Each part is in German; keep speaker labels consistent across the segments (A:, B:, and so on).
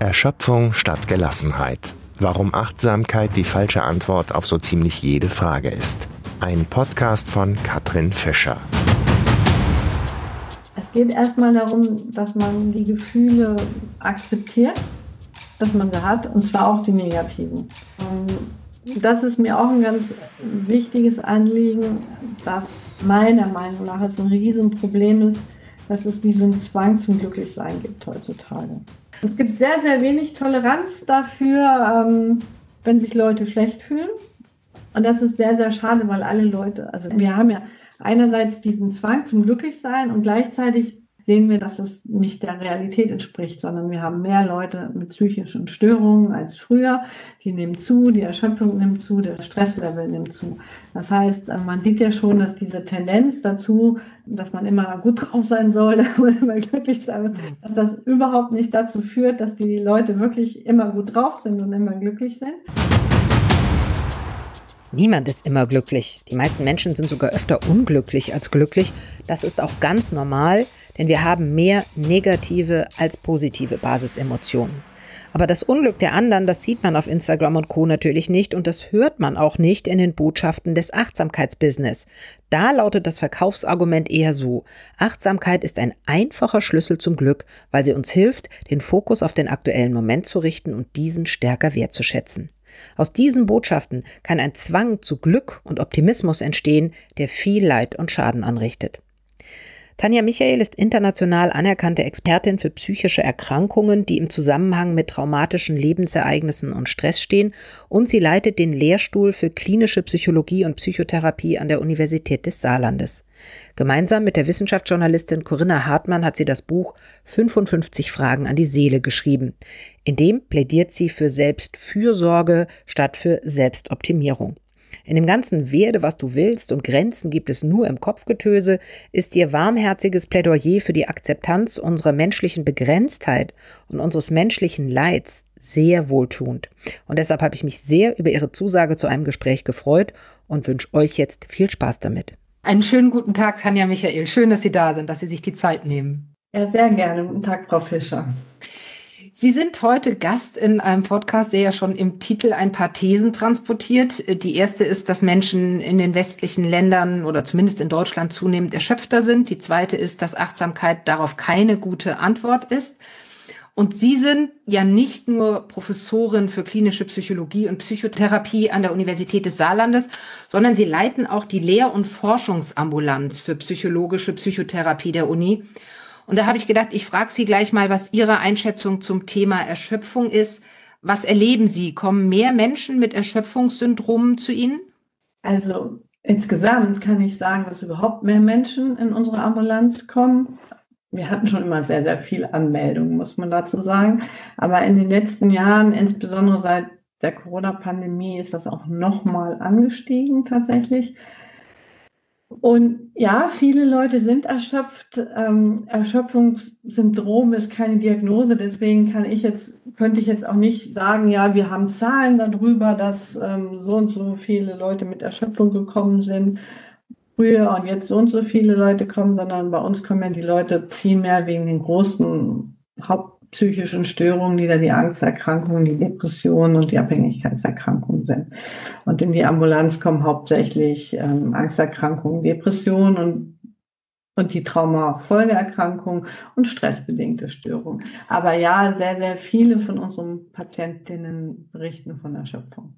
A: Erschöpfung statt Gelassenheit. Warum Achtsamkeit die falsche Antwort auf so ziemlich jede Frage ist. Ein Podcast von Katrin Fischer.
B: Es geht erstmal darum, dass man die Gefühle akzeptiert, dass man sie hat, und zwar auch die negativen. Und das ist mir auch ein ganz wichtiges Anliegen, dass meiner Meinung nach es ein Riesenproblem ist, dass es wie so ein Zwang zum Glücklichsein gibt heutzutage. Es gibt sehr, sehr wenig Toleranz dafür, ähm, wenn sich Leute schlecht fühlen. Und das ist sehr, sehr schade, weil alle Leute, also wir haben ja einerseits diesen Zwang zum Glücklichsein und gleichzeitig sehen wir, dass es nicht der Realität entspricht, sondern wir haben mehr Leute mit psychischen Störungen als früher. Die nehmen zu, die Erschöpfung nimmt zu, der Stresslevel nimmt zu. Das heißt, äh, man sieht ja schon, dass diese Tendenz dazu, dass man immer gut drauf sein soll und immer glücklich sein muss, dass das überhaupt nicht dazu führt, dass die Leute wirklich immer gut drauf sind und immer glücklich sind.
C: Niemand ist immer glücklich. Die meisten Menschen sind sogar öfter unglücklich als glücklich. Das ist auch ganz normal, denn wir haben mehr negative als positive Basisemotionen. Aber das Unglück der anderen, das sieht man auf Instagram und Co natürlich nicht und das hört man auch nicht in den Botschaften des Achtsamkeitsbusiness. Da lautet das Verkaufsargument eher so. Achtsamkeit ist ein einfacher Schlüssel zum Glück, weil sie uns hilft, den Fokus auf den aktuellen Moment zu richten und diesen stärker wertzuschätzen. Aus diesen Botschaften kann ein Zwang zu Glück und Optimismus entstehen, der viel Leid und Schaden anrichtet. Tanja Michael ist international anerkannte Expertin für psychische Erkrankungen, die im Zusammenhang mit traumatischen Lebensereignissen und Stress stehen, und sie leitet den Lehrstuhl für klinische Psychologie und Psychotherapie an der Universität des Saarlandes. Gemeinsam mit der Wissenschaftsjournalistin Corinna Hartmann hat sie das Buch 55 Fragen an die Seele geschrieben. In dem plädiert sie für Selbstfürsorge statt für Selbstoptimierung. In dem ganzen Werde, was du willst und Grenzen gibt es nur im Kopfgetöse, ist ihr warmherziges Plädoyer für die Akzeptanz unserer menschlichen Begrenztheit und unseres menschlichen Leids sehr wohltuend. Und deshalb habe ich mich sehr über ihre Zusage zu einem Gespräch gefreut und wünsche euch jetzt viel Spaß damit.
D: Einen schönen guten Tag, Tanja Michael. Schön, dass Sie da sind, dass Sie sich die Zeit nehmen.
B: Ja, sehr gerne. Guten Tag, Frau Fischer.
D: Sie sind heute Gast in einem Podcast, der ja schon im Titel ein paar Thesen transportiert. Die erste ist, dass Menschen in den westlichen Ländern oder zumindest in Deutschland zunehmend erschöpfter sind. Die zweite ist, dass Achtsamkeit darauf keine gute Antwort ist. Und Sie sind ja nicht nur Professorin für klinische Psychologie und Psychotherapie an der Universität des Saarlandes, sondern Sie leiten auch die Lehr- und Forschungsambulanz für psychologische Psychotherapie der Uni. Und da habe ich gedacht, ich frage Sie gleich mal, was Ihre Einschätzung zum Thema Erschöpfung ist. Was erleben Sie? Kommen mehr Menschen mit Erschöpfungssyndromen zu Ihnen?
B: Also insgesamt kann ich sagen, dass überhaupt mehr Menschen in unsere Ambulanz kommen. Wir hatten schon immer sehr, sehr viele Anmeldungen, muss man dazu sagen. Aber in den letzten Jahren, insbesondere seit der Corona-Pandemie, ist das auch nochmal angestiegen tatsächlich. Und ja, viele Leute sind erschöpft. Ähm, Erschöpfungssyndrom ist keine Diagnose, deswegen kann ich jetzt, könnte ich jetzt auch nicht sagen, ja, wir haben Zahlen darüber, dass ähm, so und so viele Leute mit Erschöpfung gekommen sind früher und jetzt so und so viele Leute kommen, sondern bei uns kommen ja die Leute primär wegen den großen Haupt psychischen Störungen, die da die Angsterkrankungen, die Depressionen und die Abhängigkeitserkrankungen sind. Und in die Ambulanz kommen hauptsächlich ähm, Angsterkrankungen, Depressionen und und die Traumafolgeerkrankungen und stressbedingte Störungen. Aber ja, sehr, sehr viele von unseren Patientinnen berichten von Erschöpfung.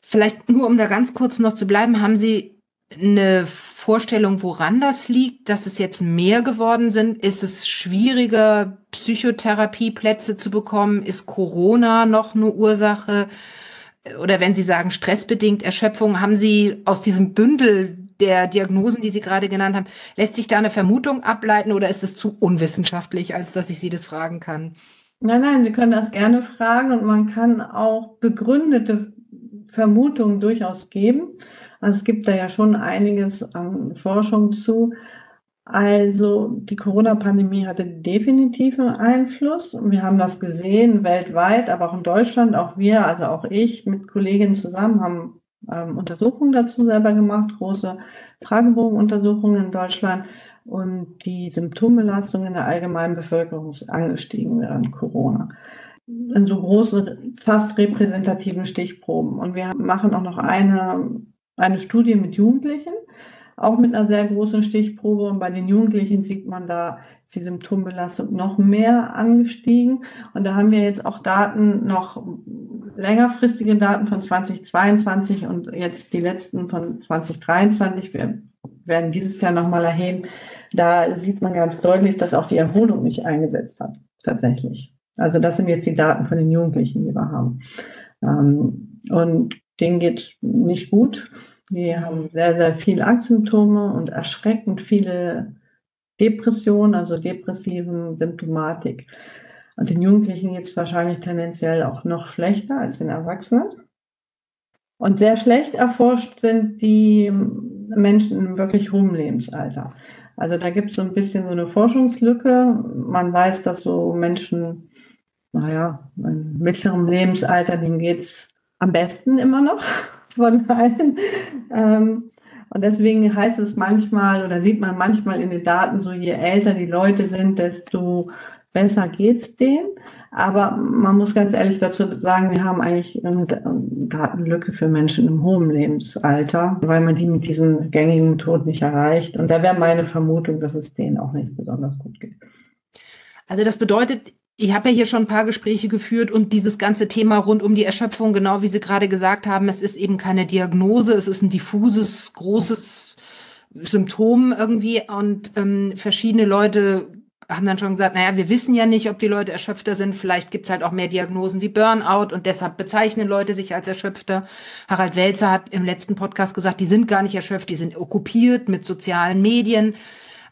D: Vielleicht nur, um da ganz kurz noch zu bleiben, haben Sie eine Vorstellung, woran das liegt, dass es jetzt mehr geworden sind? Ist es schwieriger, Psychotherapieplätze zu bekommen? Ist Corona noch eine Ursache? Oder wenn Sie sagen stressbedingt Erschöpfung, haben Sie aus diesem Bündel der Diagnosen, die Sie gerade genannt haben, lässt sich da eine Vermutung ableiten oder ist es zu unwissenschaftlich, als dass ich Sie das fragen kann?
B: Nein, nein, Sie können das gerne fragen und man kann auch begründete Vermutungen durchaus geben. Also es gibt da ja schon einiges an Forschung zu. Also die Corona-Pandemie hatte definitiv einen Einfluss. Wir haben das gesehen weltweit, aber auch in Deutschland, auch wir, also auch ich mit Kolleginnen zusammen haben ähm, Untersuchungen dazu selber gemacht, große Fragebogenuntersuchungen in Deutschland. Und die Symptombelastung in der allgemeinen Bevölkerung ist angestiegen während Corona. in so großen, fast repräsentativen Stichproben. Und wir machen auch noch eine, eine Studie mit Jugendlichen, auch mit einer sehr großen Stichprobe. Und bei den Jugendlichen sieht man da die Symptombelastung noch mehr angestiegen. Und da haben wir jetzt auch Daten, noch längerfristige Daten von 2022 und jetzt die letzten von 2023. Wir werden dieses Jahr nochmal erheben. Da sieht man ganz deutlich, dass auch die Erholung nicht eingesetzt hat, tatsächlich. Also das sind jetzt die Daten von den Jugendlichen, die wir haben. Ähm, und denen geht nicht gut. Die haben sehr, sehr viele Angstsymptome und erschreckend viele Depression, also depressiven Symptomatik. Und den Jugendlichen geht es wahrscheinlich tendenziell auch noch schlechter als den Erwachsenen. Und sehr schlecht erforscht sind die Menschen im wirklich hohen Lebensalter. Also da gibt es so ein bisschen so eine Forschungslücke. Man weiß, dass so Menschen, naja, in mittlerem Lebensalter, denen geht es am besten immer noch von allen. Ähm, und deswegen heißt es manchmal oder sieht man manchmal in den Daten so, je älter die Leute sind, desto besser geht's denen. Aber man muss ganz ehrlich dazu sagen, wir haben eigentlich eine Datenlücke für Menschen im hohen Lebensalter, weil man die mit diesen gängigen Methoden nicht erreicht. Und da wäre meine Vermutung, dass es denen auch nicht besonders gut geht.
D: Also das bedeutet, ich habe ja hier schon ein paar Gespräche geführt und dieses ganze Thema rund um die Erschöpfung, genau wie Sie gerade gesagt haben, es ist eben keine Diagnose, es ist ein diffuses, großes Symptom irgendwie und ähm, verschiedene Leute haben dann schon gesagt, naja, wir wissen ja nicht, ob die Leute erschöpfter sind. Vielleicht gibt's halt auch mehr Diagnosen wie Burnout und deshalb bezeichnen Leute sich als erschöpfter. Harald Welzer hat im letzten Podcast gesagt, die sind gar nicht erschöpft, die sind okkupiert mit sozialen Medien.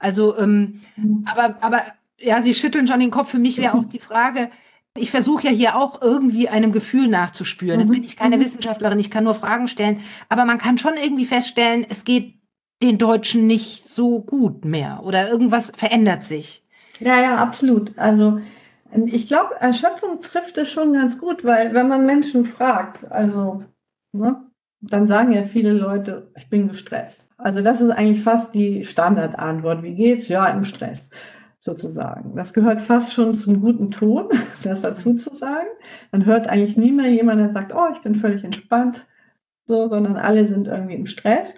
D: Also, ähm, mhm. aber, aber ja, Sie schütteln schon den Kopf. Für mich wäre auch die Frage, ich versuche ja hier auch irgendwie einem Gefühl nachzuspüren. Jetzt bin ich keine mhm. Wissenschaftlerin, ich kann nur Fragen stellen, aber man kann schon irgendwie feststellen, es geht den Deutschen nicht so gut mehr oder irgendwas verändert sich.
B: Ja, ja, absolut. Also ich glaube, Erschöpfung trifft es schon ganz gut, weil wenn man Menschen fragt, also ne, dann sagen ja viele Leute, ich bin gestresst. Also das ist eigentlich fast die Standardantwort. Wie geht's? Ja, im Stress sozusagen. Das gehört fast schon zum guten Ton, das dazu zu sagen. Man hört eigentlich nie mehr jemanden, der sagt, oh, ich bin völlig entspannt, so, sondern alle sind irgendwie im Stress.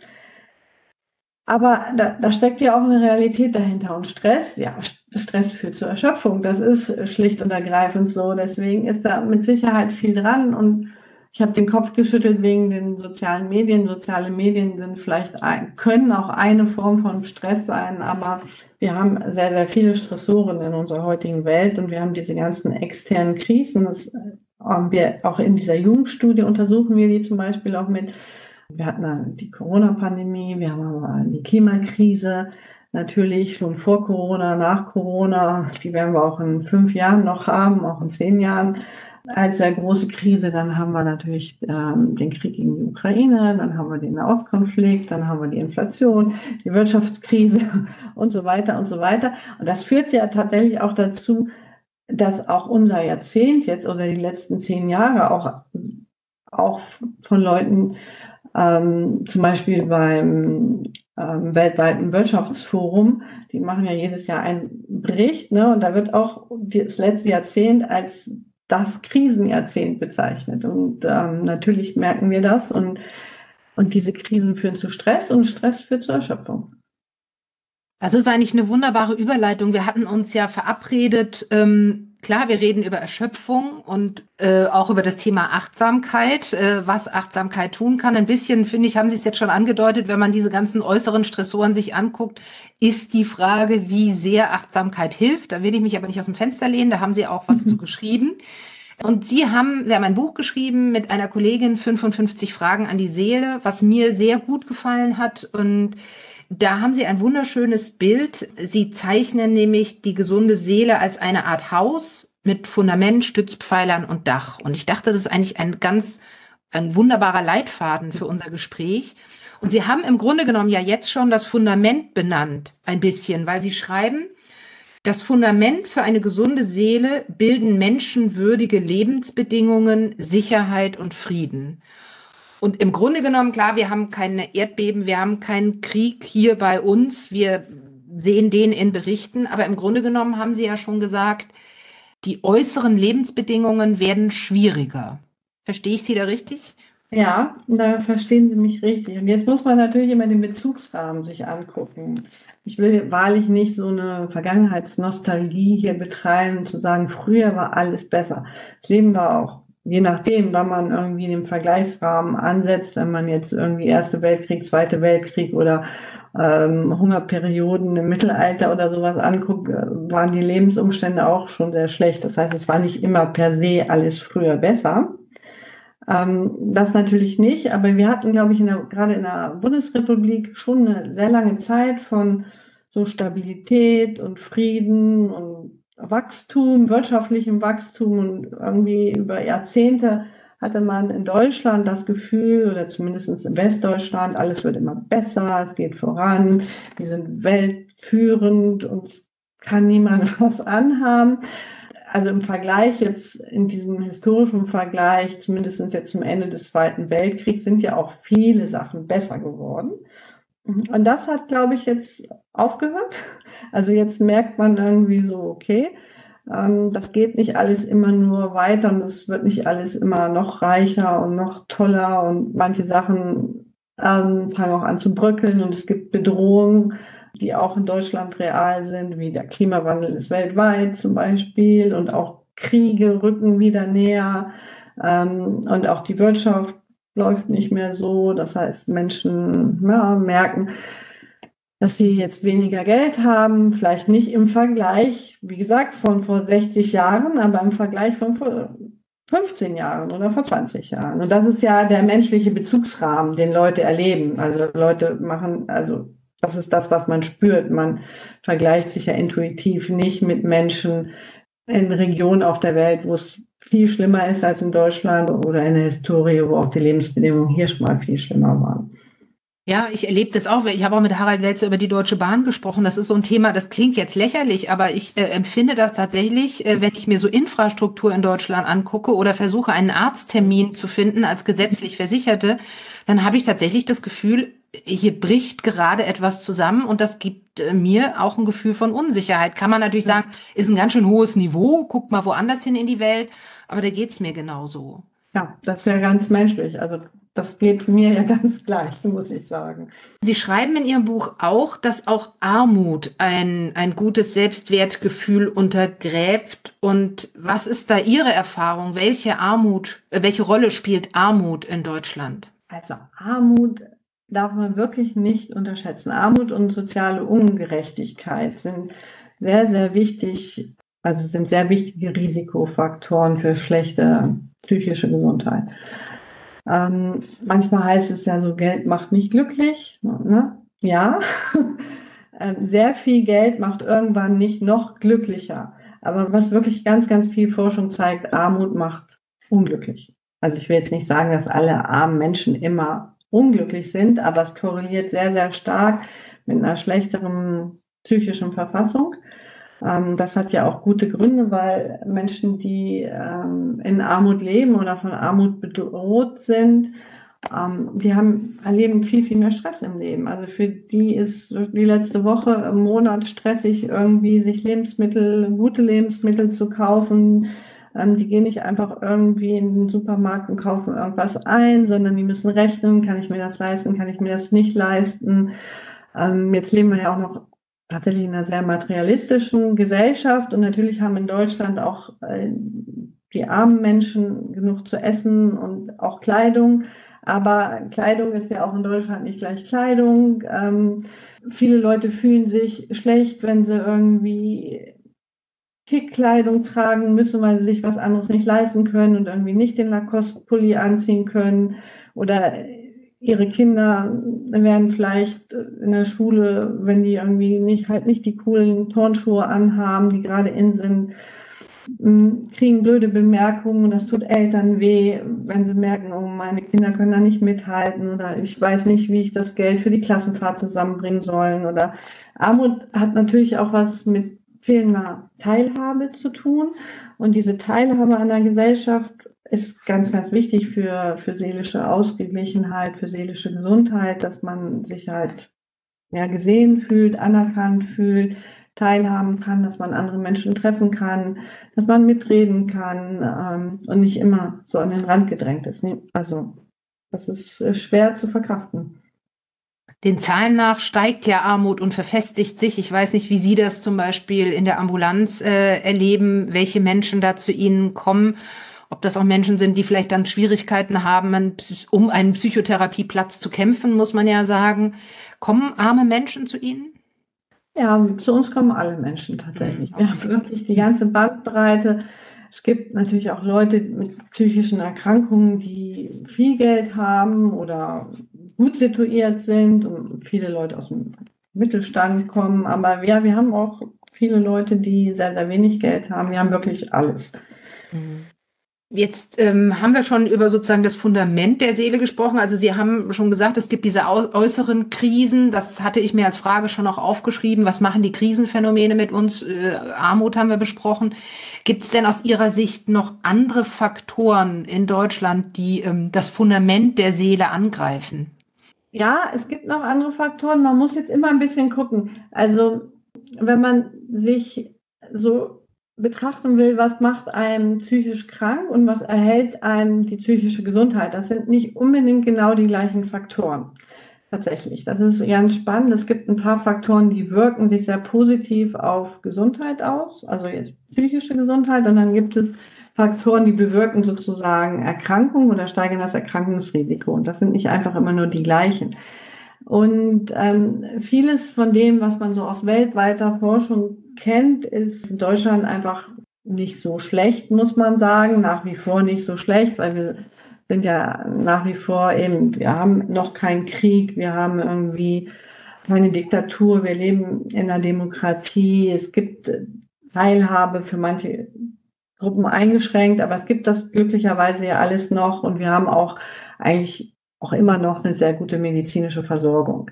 B: Aber da, da steckt ja auch eine Realität dahinter. Und Stress, ja, Stress führt zur Erschöpfung. Das ist schlicht und ergreifend so. Deswegen ist da mit Sicherheit viel dran. Und ich habe den Kopf geschüttelt wegen den sozialen Medien. Soziale Medien sind vielleicht ein, können auch eine Form von Stress sein, aber wir haben sehr, sehr viele Stressoren in unserer heutigen Welt und wir haben diese ganzen externen Krisen. Das haben wir auch in dieser Jugendstudie untersuchen wir die zum Beispiel auch mit. Wir hatten die Corona-Pandemie, wir haben die Klimakrise, natürlich schon vor Corona, nach Corona. Die werden wir auch in fünf Jahren noch haben, auch in zehn Jahren als sehr große Krise. Dann haben wir natürlich ähm, den Krieg in die Ukraine, dann haben wir den Nahostkonflikt, dann haben wir die Inflation, die Wirtschaftskrise und so weiter und so weiter. Und das führt ja tatsächlich auch dazu, dass auch unser Jahrzehnt jetzt oder die letzten zehn Jahre auch, auch von Leuten, ähm, zum Beispiel beim ähm, weltweiten Wirtschaftsforum, die machen ja jedes Jahr einen Bericht, ne, und da wird auch das letzte Jahrzehnt als das Krisenjahrzehnt bezeichnet. Und ähm, natürlich merken wir das und, und diese Krisen führen zu Stress und Stress führt zur Erschöpfung.
D: Das ist eigentlich eine wunderbare Überleitung. Wir hatten uns ja verabredet, ähm, klar, wir reden über Erschöpfung und äh, auch über das Thema Achtsamkeit, äh, was Achtsamkeit tun kann. Ein bisschen, finde ich, haben Sie es jetzt schon angedeutet, wenn man diese ganzen äußeren Stressoren sich anguckt, ist die Frage, wie sehr Achtsamkeit hilft. Da will ich mich aber nicht aus dem Fenster lehnen, da haben Sie auch was mhm. zu geschrieben. Und Sie haben, Sie haben ein Buch geschrieben mit einer Kollegin, 55 Fragen an die Seele, was mir sehr gut gefallen hat und da haben Sie ein wunderschönes Bild. Sie zeichnen nämlich die gesunde Seele als eine Art Haus mit Fundament, Stützpfeilern und Dach. Und ich dachte, das ist eigentlich ein ganz, ein wunderbarer Leitfaden für unser Gespräch. Und Sie haben im Grunde genommen ja jetzt schon das Fundament benannt, ein bisschen, weil Sie schreiben, das Fundament für eine gesunde Seele bilden menschenwürdige Lebensbedingungen, Sicherheit und Frieden. Und im Grunde genommen, klar, wir haben keine Erdbeben, wir haben keinen Krieg hier bei uns, wir sehen den in Berichten, aber im Grunde genommen haben Sie ja schon gesagt, die äußeren Lebensbedingungen werden schwieriger. Verstehe ich Sie da richtig?
B: Ja, da verstehen Sie mich richtig. Und jetzt muss man natürlich immer den Bezugsrahmen sich angucken. Ich will wahrlich nicht so eine Vergangenheitsnostalgie hier betreiben, zu sagen, früher war alles besser. Das Leben war auch, je nachdem, wann man irgendwie den Vergleichsrahmen ansetzt, wenn man jetzt irgendwie Erste Weltkrieg, Zweite Weltkrieg oder ähm, Hungerperioden im Mittelalter oder sowas anguckt, äh, waren die Lebensumstände auch schon sehr schlecht. Das heißt, es war nicht immer per se alles früher besser. Ähm, das natürlich nicht, aber wir hatten, glaube ich, in der, gerade in der Bundesrepublik schon eine sehr lange Zeit von so Stabilität und Frieden und Wachstum, wirtschaftlichem Wachstum und irgendwie über Jahrzehnte hatte man in Deutschland das Gefühl, oder zumindest in Westdeutschland, alles wird immer besser, es geht voran, wir sind weltführend, uns kann niemand was anhaben also im Vergleich jetzt, in diesem historischen Vergleich, zumindest jetzt zum Ende des Zweiten Weltkriegs, sind ja auch viele Sachen besser geworden. Und das hat, glaube ich, jetzt aufgehört. Also jetzt merkt man irgendwie so, okay, ähm, das geht nicht alles immer nur weiter und es wird nicht alles immer noch reicher und noch toller und manche Sachen ähm, fangen auch an zu bröckeln und es gibt Bedrohungen die auch in Deutschland real sind, wie der Klimawandel ist weltweit zum Beispiel und auch Kriege rücken wieder näher ähm, und auch die Wirtschaft läuft nicht mehr so. Das heißt, Menschen ja, merken, dass sie jetzt weniger Geld haben, vielleicht nicht im Vergleich, wie gesagt, von vor 60 Jahren, aber im Vergleich von vor 15 Jahren oder vor 20 Jahren. Und das ist ja der menschliche Bezugsrahmen, den Leute erleben. Also Leute machen, also das ist das, was man spürt. Man vergleicht sich ja intuitiv nicht mit Menschen in Regionen auf der Welt, wo es viel schlimmer ist als in Deutschland oder in der Historie, wo auch die Lebensbedingungen hier schon mal viel schlimmer waren.
D: Ja, ich erlebe das auch. Ich habe auch mit Harald Welzer über die Deutsche Bahn gesprochen. Das ist so ein Thema, das klingt jetzt lächerlich, aber ich äh, empfinde das tatsächlich, äh, wenn ich mir so Infrastruktur in Deutschland angucke oder versuche, einen Arzttermin zu finden als gesetzlich Versicherte, dann habe ich tatsächlich das Gefühl, hier bricht gerade etwas zusammen und das gibt äh, mir auch ein Gefühl von Unsicherheit. Kann man natürlich sagen, ist ein ganz schön hohes Niveau, guckt mal woanders hin in die Welt, aber da geht's mir genauso.
B: Ja, das wäre ganz menschlich. Also das geht mir ja ganz gleich, muss ich sagen.
D: Sie schreiben in Ihrem Buch auch, dass auch Armut ein, ein gutes Selbstwertgefühl untergräbt. Und was ist da Ihre Erfahrung? Welche Armut, äh, welche Rolle spielt Armut in Deutschland?
B: Also Armut darf man wirklich nicht unterschätzen. Armut und soziale Ungerechtigkeit sind sehr, sehr wichtig, also sind sehr wichtige Risikofaktoren für schlechte psychische Gesundheit. Ähm, manchmal heißt es ja so, Geld macht nicht glücklich. Ne? Ja, ähm, sehr viel Geld macht irgendwann nicht noch glücklicher. Aber was wirklich ganz, ganz viel Forschung zeigt, Armut macht unglücklich. Also ich will jetzt nicht sagen, dass alle armen Menschen immer unglücklich sind, aber es korreliert sehr, sehr stark mit einer schlechteren psychischen Verfassung. Ähm, das hat ja auch gute Gründe, weil Menschen, die ähm, in Armut leben oder von Armut bedroht sind, ähm, die haben, erleben viel, viel mehr Stress im Leben. Also für die ist die letzte Woche im Monat stressig, irgendwie sich Lebensmittel, gute Lebensmittel zu kaufen, ähm, die gehen nicht einfach irgendwie in den Supermarkt und kaufen irgendwas ein, sondern die müssen rechnen, kann ich mir das leisten, kann ich mir das nicht leisten. Ähm, jetzt leben wir ja auch noch tatsächlich in einer sehr materialistischen Gesellschaft und natürlich haben in Deutschland auch äh, die armen Menschen genug zu essen und auch Kleidung. Aber Kleidung ist ja auch in Deutschland nicht gleich Kleidung. Ähm, viele Leute fühlen sich schlecht, wenn sie irgendwie Kickkleidung tragen müssen, weil sie sich was anderes nicht leisten können und irgendwie nicht den Lacoste-Pulli anziehen können. Oder ihre Kinder werden vielleicht in der Schule, wenn die irgendwie nicht halt nicht die coolen Turnschuhe anhaben, die gerade in sind, kriegen blöde Bemerkungen und das tut Eltern weh, wenn sie merken, oh, meine Kinder können da nicht mithalten oder ich weiß nicht, wie ich das Geld für die Klassenfahrt zusammenbringen sollen oder Armut hat natürlich auch was mit fehlender Teilhabe zu tun. Und diese Teilhabe an der Gesellschaft ist ganz, ganz wichtig für, für seelische Ausgeglichenheit, für seelische Gesundheit, dass man sich halt ja, gesehen fühlt, anerkannt fühlt, teilhaben kann, dass man andere Menschen treffen kann, dass man mitreden kann ähm, und nicht immer so an den Rand gedrängt ist. Also das ist äh, schwer zu verkraften.
D: Den Zahlen nach steigt ja Armut und verfestigt sich. Ich weiß nicht, wie Sie das zum Beispiel in der Ambulanz äh, erleben, welche Menschen da zu Ihnen kommen. Ob das auch Menschen sind, die vielleicht dann Schwierigkeiten haben, um einen Psychotherapieplatz zu kämpfen, muss man ja sagen. Kommen arme Menschen zu Ihnen?
B: Ja, zu uns kommen alle Menschen tatsächlich. Wir haben wirklich die ganze Bandbreite. Es gibt natürlich auch Leute mit psychischen Erkrankungen, die viel Geld haben oder gut situiert sind und viele Leute aus dem Mittelstand kommen. Aber ja, wir haben auch viele Leute, die sehr, sehr wenig Geld haben. Wir haben wirklich alles.
D: Mhm. Jetzt ähm, haben wir schon über sozusagen das Fundament der Seele gesprochen. Also Sie haben schon gesagt, es gibt diese äußeren Krisen. Das hatte ich mir als Frage schon auch aufgeschrieben. Was machen die Krisenphänomene mit uns? Äh, Armut haben wir besprochen. Gibt es denn aus Ihrer Sicht noch andere Faktoren in Deutschland, die ähm, das Fundament der Seele angreifen?
B: Ja, es gibt noch andere Faktoren. Man muss jetzt immer ein bisschen gucken. Also wenn man sich so betrachten will, was macht einem psychisch krank und was erhält einem die psychische Gesundheit. Das sind nicht unbedingt genau die gleichen Faktoren. Tatsächlich. Das ist ganz spannend. Es gibt ein paar Faktoren, die wirken sich sehr positiv auf Gesundheit aus, also jetzt psychische Gesundheit. Und dann gibt es Faktoren, die bewirken sozusagen Erkrankungen oder steigern das Erkrankungsrisiko. Und das sind nicht einfach immer nur die gleichen. Und ähm, vieles von dem, was man so aus weltweiter Forschung kennt, ist in Deutschland einfach nicht so schlecht, muss man sagen. Nach wie vor nicht so schlecht, weil wir sind ja nach wie vor eben, wir haben noch keinen Krieg, wir haben irgendwie keine Diktatur, wir leben in einer Demokratie, es gibt Teilhabe für manche Gruppen eingeschränkt, aber es gibt das glücklicherweise ja alles noch und wir haben auch eigentlich auch immer noch eine sehr gute medizinische Versorgung.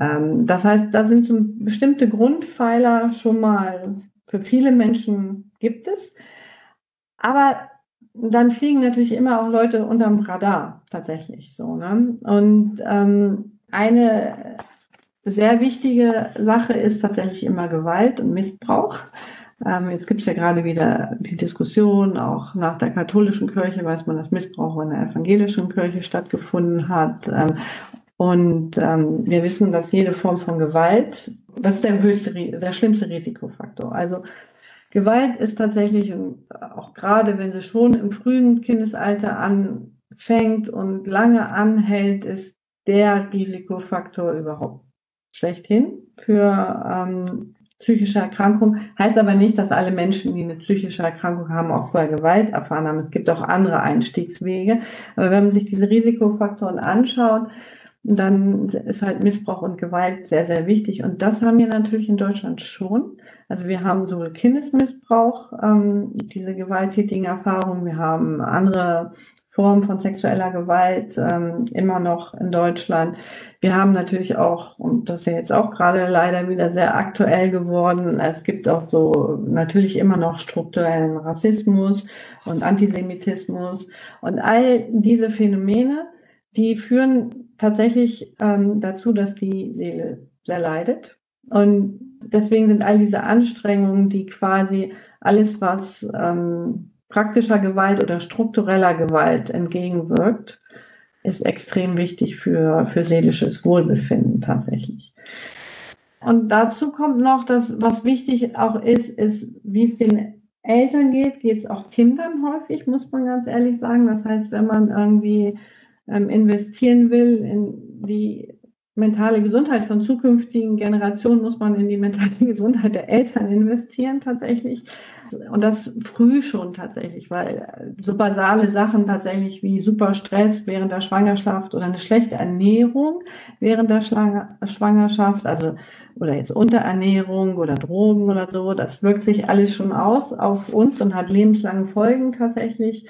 B: Ähm, das heißt, da sind so bestimmte Grundpfeiler schon mal für viele Menschen gibt es. Aber dann fliegen natürlich immer auch Leute unterm Radar tatsächlich so. Ne? Und ähm, eine sehr wichtige Sache ist tatsächlich immer Gewalt und Missbrauch. Ähm, jetzt gibt es ja gerade wieder die Diskussion, auch nach der katholischen Kirche weiß man, dass Missbrauch in der evangelischen Kirche stattgefunden hat. Ähm, und ähm, wir wissen, dass jede Form von Gewalt, das ist der höchste, der schlimmste Risikofaktor. Also Gewalt ist tatsächlich, auch gerade wenn sie schon im frühen Kindesalter anfängt und lange anhält, ist der Risikofaktor überhaupt schlechthin für ähm, psychische Erkrankung. Heißt aber nicht, dass alle Menschen, die eine psychische Erkrankung haben, auch vorher Gewalt erfahren haben. Es gibt auch andere Einstiegswege. Aber wenn man sich diese Risikofaktoren anschaut, dann ist halt Missbrauch und Gewalt sehr, sehr wichtig. Und das haben wir natürlich in Deutschland schon. Also wir haben sowohl Kindesmissbrauch, ähm, diese gewalttätigen Erfahrungen, wir haben andere Formen von sexueller Gewalt ähm, immer noch in Deutschland. Wir haben natürlich auch, und das ist ja jetzt auch gerade leider wieder sehr aktuell geworden, es gibt auch so natürlich immer noch strukturellen Rassismus und Antisemitismus und all diese Phänomene, die führen tatsächlich ähm, dazu, dass die Seele sehr leidet. Und deswegen sind all diese Anstrengungen, die quasi alles, was ähm, praktischer Gewalt oder struktureller Gewalt entgegenwirkt, ist extrem wichtig für, für seelisches Wohlbefinden tatsächlich. Und dazu kommt noch, dass was wichtig auch ist, ist, wie es den Eltern geht, geht es auch Kindern häufig, muss man ganz ehrlich sagen. Das heißt, wenn man irgendwie ähm, investieren will in die mentale Gesundheit von zukünftigen Generationen, muss man in die mentale Gesundheit der Eltern investieren tatsächlich. Und das früh schon tatsächlich, weil so basale Sachen tatsächlich wie super Stress während der Schwangerschaft oder eine schlechte Ernährung während der Schwangerschaft, also oder jetzt Unterernährung oder Drogen oder so, das wirkt sich alles schon aus auf uns und hat lebenslange Folgen tatsächlich.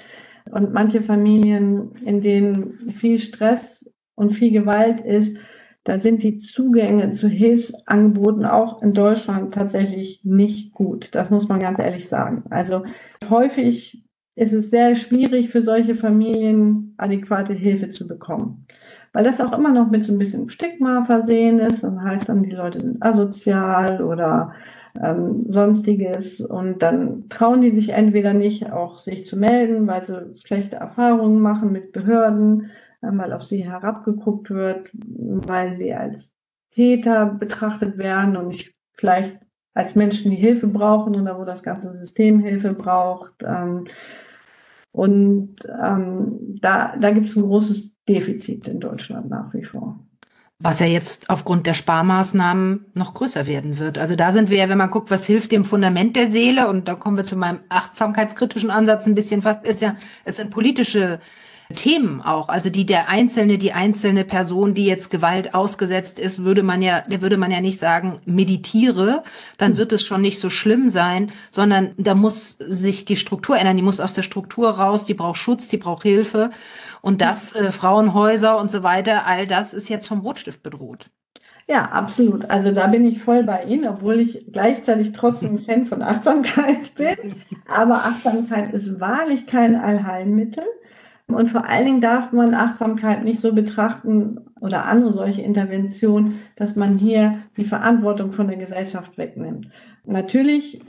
B: Und manche Familien, in denen viel Stress und viel Gewalt ist, da sind die Zugänge zu Hilfsangeboten auch in Deutschland tatsächlich nicht gut. Das muss man ganz ehrlich sagen. Also häufig ist es sehr schwierig für solche Familien adäquate Hilfe zu bekommen. Weil das auch immer noch mit so ein bisschen Stigma versehen ist. Dann heißt dann, die Leute sind asozial oder ähm, sonstiges. Und dann trauen die sich entweder nicht, auch sich zu melden, weil sie schlechte Erfahrungen machen mit Behörden, weil auf sie herabgeguckt wird, weil sie als Täter betrachtet werden und nicht vielleicht als Menschen, die Hilfe brauchen oder wo das ganze System Hilfe braucht. Ähm, und ähm, da, da gibt es ein großes Defizit in Deutschland nach wie vor
D: was ja jetzt aufgrund der Sparmaßnahmen noch größer werden wird. Also da sind wir ja, wenn man guckt, was hilft dem Fundament der Seele, und da kommen wir zu meinem achtsamkeitskritischen Ansatz ein bisschen fast, ist ja, es sind politische Themen auch, also die der einzelne, die einzelne Person, die jetzt Gewalt ausgesetzt ist, würde man ja, der würde man ja nicht sagen, meditiere, dann wird es schon nicht so schlimm sein, sondern da muss sich die Struktur ändern, die muss aus der Struktur raus, die braucht Schutz, die braucht Hilfe und das äh, Frauenhäuser und so weiter, all das ist jetzt vom Rotstift bedroht.
B: Ja, absolut. Also da bin ich voll bei Ihnen, obwohl ich gleichzeitig trotzdem Fan von Achtsamkeit bin. Aber Achtsamkeit ist wahrlich kein Allheilmittel. Und vor allen Dingen darf man Achtsamkeit nicht so betrachten oder andere solche Interventionen, dass man hier die Verantwortung von der Gesellschaft wegnimmt. Natürlich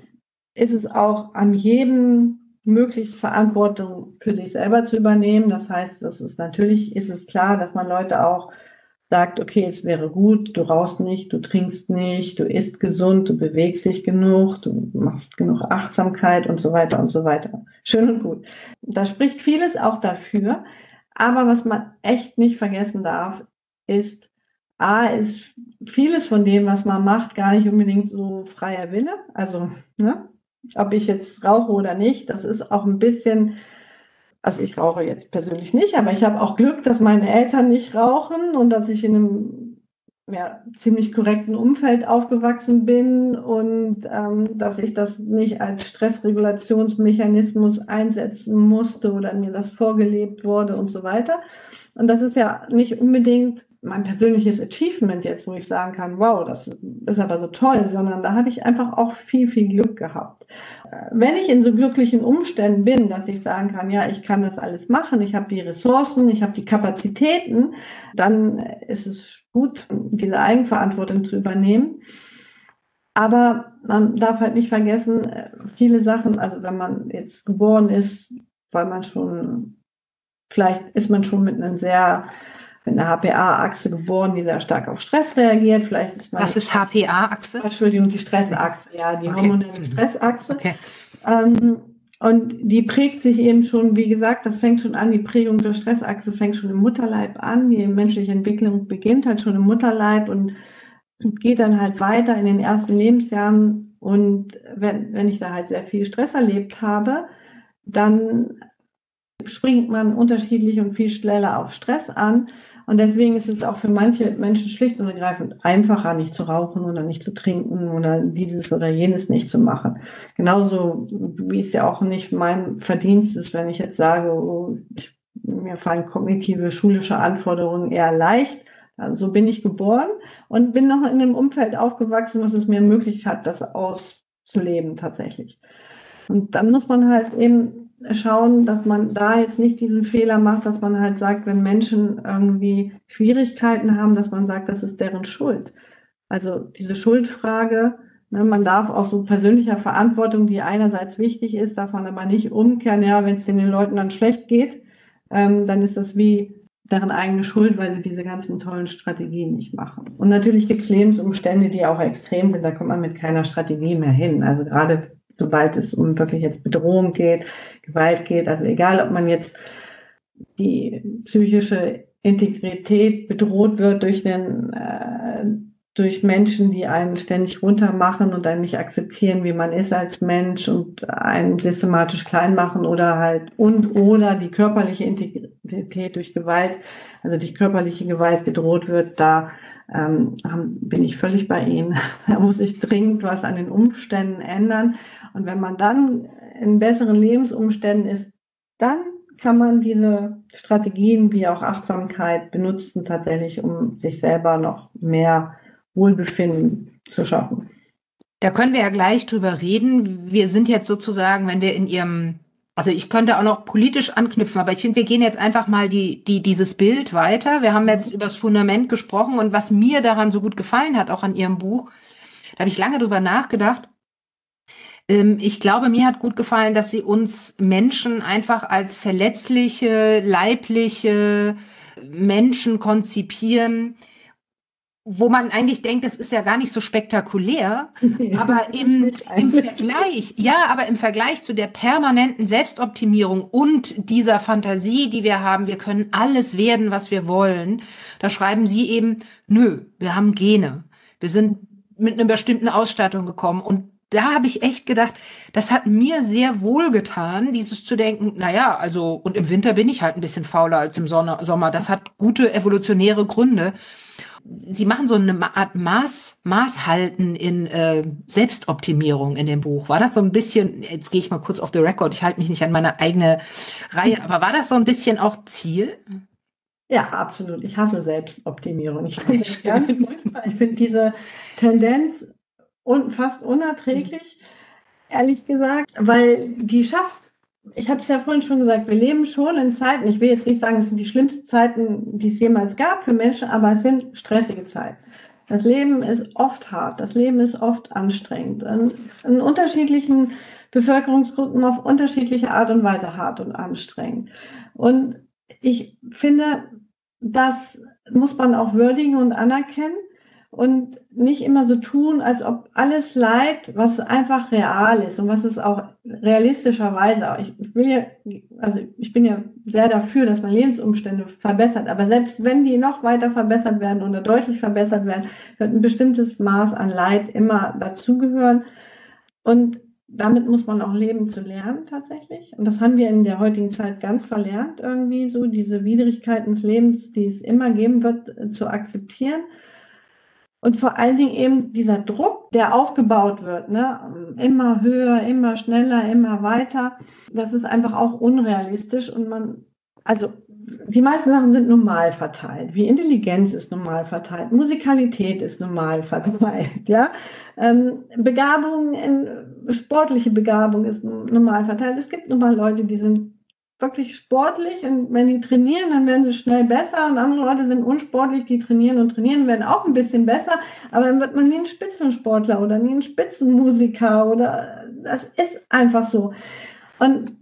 B: ist es auch an jedem möglichst Verantwortung für sich selber zu übernehmen. Das heißt, das ist natürlich ist es klar, dass man Leute auch sagt, okay, es wäre gut, du rauchst nicht, du trinkst nicht, du isst gesund, du bewegst dich genug, du machst genug Achtsamkeit und so weiter und so weiter. Schön und gut. Da spricht vieles auch dafür. Aber was man echt nicht vergessen darf, ist, A, ist vieles von dem, was man macht, gar nicht unbedingt so freier Wille. Also, ne, ob ich jetzt rauche oder nicht, das ist auch ein bisschen also ich rauche jetzt persönlich nicht, aber ich habe auch Glück, dass meine Eltern nicht rauchen und dass ich in einem ja, ziemlich korrekten Umfeld aufgewachsen bin und ähm, dass ich das nicht als Stressregulationsmechanismus einsetzen musste oder mir das vorgelebt wurde und so weiter. Und das ist ja nicht unbedingt mein persönliches Achievement jetzt, wo ich sagen kann, wow, das ist aber so toll, sondern da habe ich einfach auch viel, viel Glück gehabt. Wenn ich in so glücklichen Umständen bin, dass ich sagen kann, ja, ich kann das alles machen, ich habe die Ressourcen, ich habe die Kapazitäten, dann ist es gut, diese Eigenverantwortung zu übernehmen. Aber man darf halt nicht vergessen, viele Sachen, also wenn man jetzt geboren ist, weil man schon, vielleicht ist man schon mit einem sehr mit einer HPA-Achse geboren, die sehr stark auf Stress reagiert. Vielleicht ist
D: Was ist HPA-Achse?
B: Entschuldigung, die Stressachse, ja, die okay. hormonelle Stressachse. Okay. Ähm, und die prägt sich eben schon, wie gesagt, das fängt schon an, die Prägung der Stressachse fängt schon im Mutterleib an, die menschliche Entwicklung beginnt halt schon im Mutterleib und geht dann halt weiter in den ersten Lebensjahren. Und wenn, wenn ich da halt sehr viel Stress erlebt habe, dann springt man unterschiedlich und viel schneller auf Stress an. Und deswegen ist es auch für manche Menschen schlicht und ergreifend einfacher, nicht zu rauchen oder nicht zu trinken oder dieses oder jenes nicht zu machen. Genauso wie es ja auch nicht mein Verdienst ist, wenn ich jetzt sage, oh, ich, mir fallen kognitive schulische Anforderungen eher leicht. Also so bin ich geboren und bin noch in einem Umfeld aufgewachsen, was es mir ermöglicht hat, das auszuleben tatsächlich. Und dann muss man halt eben schauen, dass man da jetzt nicht diesen Fehler macht, dass man halt sagt, wenn Menschen irgendwie Schwierigkeiten haben, dass man sagt, das ist deren Schuld. Also diese Schuldfrage, ne, man darf auch so persönlicher Verantwortung, die einerseits wichtig ist, darf man aber nicht umkehren, ja, wenn es den Leuten dann schlecht geht, ähm, dann ist das wie deren eigene Schuld, weil sie diese ganzen tollen Strategien nicht machen. Und natürlich gibt es Lebensumstände, die auch extrem sind, da kommt man mit keiner Strategie mehr hin. Also gerade sobald es um wirklich jetzt Bedrohung geht, Gewalt geht. Also egal, ob man jetzt die psychische Integrität bedroht wird durch den äh, durch Menschen, die einen ständig runtermachen und einen nicht akzeptieren, wie man ist als Mensch und einen systematisch klein machen oder halt und oder die körperliche Integrität durch Gewalt, also durch körperliche Gewalt gedroht wird, da ähm, bin ich völlig bei Ihnen. Da muss sich dringend was an den Umständen ändern. Und wenn man dann in besseren Lebensumständen ist, dann kann man diese Strategien wie auch Achtsamkeit benutzen, tatsächlich, um sich selber noch mehr Wohlbefinden zu schaffen.
D: Da können wir ja gleich drüber reden. Wir sind jetzt sozusagen, wenn wir in Ihrem also ich könnte auch noch politisch anknüpfen, aber ich finde, wir gehen jetzt einfach mal die, die, dieses Bild weiter. Wir haben jetzt über das Fundament gesprochen und was mir daran so gut gefallen hat, auch an Ihrem Buch, da habe ich lange drüber nachgedacht. Ähm, ich glaube, mir hat gut gefallen, dass sie uns Menschen einfach als verletzliche, leibliche Menschen konzipieren, wo man eigentlich denkt, das ist ja gar nicht so spektakulär, ja, aber im, im Vergleich, ja, aber im Vergleich zu der permanenten Selbstoptimierung und dieser Fantasie, die wir haben, wir können alles werden, was wir wollen, da schreiben sie eben, nö, wir haben Gene. Wir sind mit einer bestimmten Ausstattung gekommen und da habe ich echt gedacht, das hat mir sehr wohl getan, dieses zu denken, naja, also, und im Winter bin ich halt ein bisschen fauler als im Sommer. Das hat gute evolutionäre Gründe. Sie machen so eine Art Maß, Maßhalten in äh, Selbstoptimierung in dem Buch. War das so ein bisschen, jetzt gehe ich mal kurz auf the record, ich halte mich nicht an meine eigene Reihe, aber war das so ein bisschen auch Ziel?
B: Ja, absolut. Ich hasse Selbstoptimierung. Ich finde ganz furchtbar. Ich finde diese Tendenz un fast unerträglich, ehrlich gesagt, weil die schafft, ich habe es ja vorhin schon gesagt, wir leben schon in Zeiten, ich will jetzt nicht sagen, es sind die schlimmsten Zeiten, die es jemals gab für Menschen, aber es sind stressige Zeiten. Das Leben ist oft hart, das Leben ist oft anstrengend. Und in unterschiedlichen Bevölkerungsgruppen auf unterschiedliche Art und Weise hart und anstrengend. Und ich finde, das muss man auch würdigen und anerkennen und nicht immer so tun, als ob alles Leid, was einfach real ist und was es auch realistischerweise, auch, ich will ja, also ich bin ja sehr dafür, dass man Lebensumstände verbessert, aber selbst wenn die noch weiter verbessert werden oder deutlich verbessert werden, wird ein bestimmtes Maß an Leid immer dazugehören und damit muss man auch leben zu lernen tatsächlich. Und das haben wir in der heutigen Zeit ganz verlernt, irgendwie so diese Widrigkeiten des Lebens, die es immer geben wird, zu akzeptieren und vor allen Dingen eben dieser Druck, der aufgebaut wird, ne? immer höher, immer schneller, immer weiter, das ist einfach auch unrealistisch und man, also die meisten Sachen sind normal verteilt, wie Intelligenz ist normal verteilt, Musikalität ist normal verteilt, ja, ähm, Begabung, sportliche Begabung ist normal verteilt. Es gibt nun mal Leute, die sind wirklich sportlich. Und wenn die trainieren, dann werden sie schnell besser. Und andere Leute sind unsportlich, die trainieren und trainieren, werden auch ein bisschen besser, aber dann wird man nie ein Spitzensportler oder nie ein Spitzenmusiker oder das ist einfach so. Und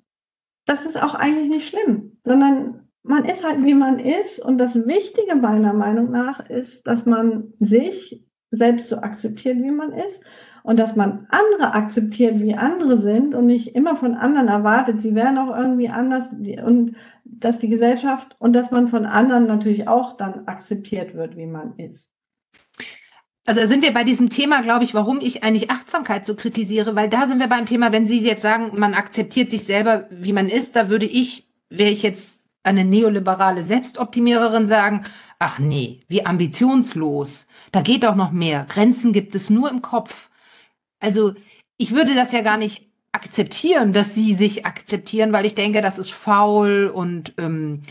B: das ist auch eigentlich nicht schlimm, sondern man ist halt wie man ist. Und das Wichtige meiner Meinung nach ist, dass man sich selbst so akzeptiert, wie man ist und dass man andere akzeptiert, wie andere sind und nicht immer von anderen erwartet, sie wären auch irgendwie anders und dass die Gesellschaft und dass man von anderen natürlich auch dann akzeptiert wird, wie man ist.
D: Also sind wir bei diesem Thema, glaube ich, warum ich eigentlich Achtsamkeit so kritisiere, weil da sind wir beim Thema, wenn Sie jetzt sagen, man akzeptiert sich selber, wie man ist, da würde ich, wäre ich jetzt eine neoliberale Selbstoptimiererin sagen, ach nee, wie ambitionslos, da geht doch noch mehr, Grenzen gibt es nur im Kopf. Also ich würde das ja gar nicht akzeptieren, dass sie sich akzeptieren, weil ich denke, das ist faul und ähm,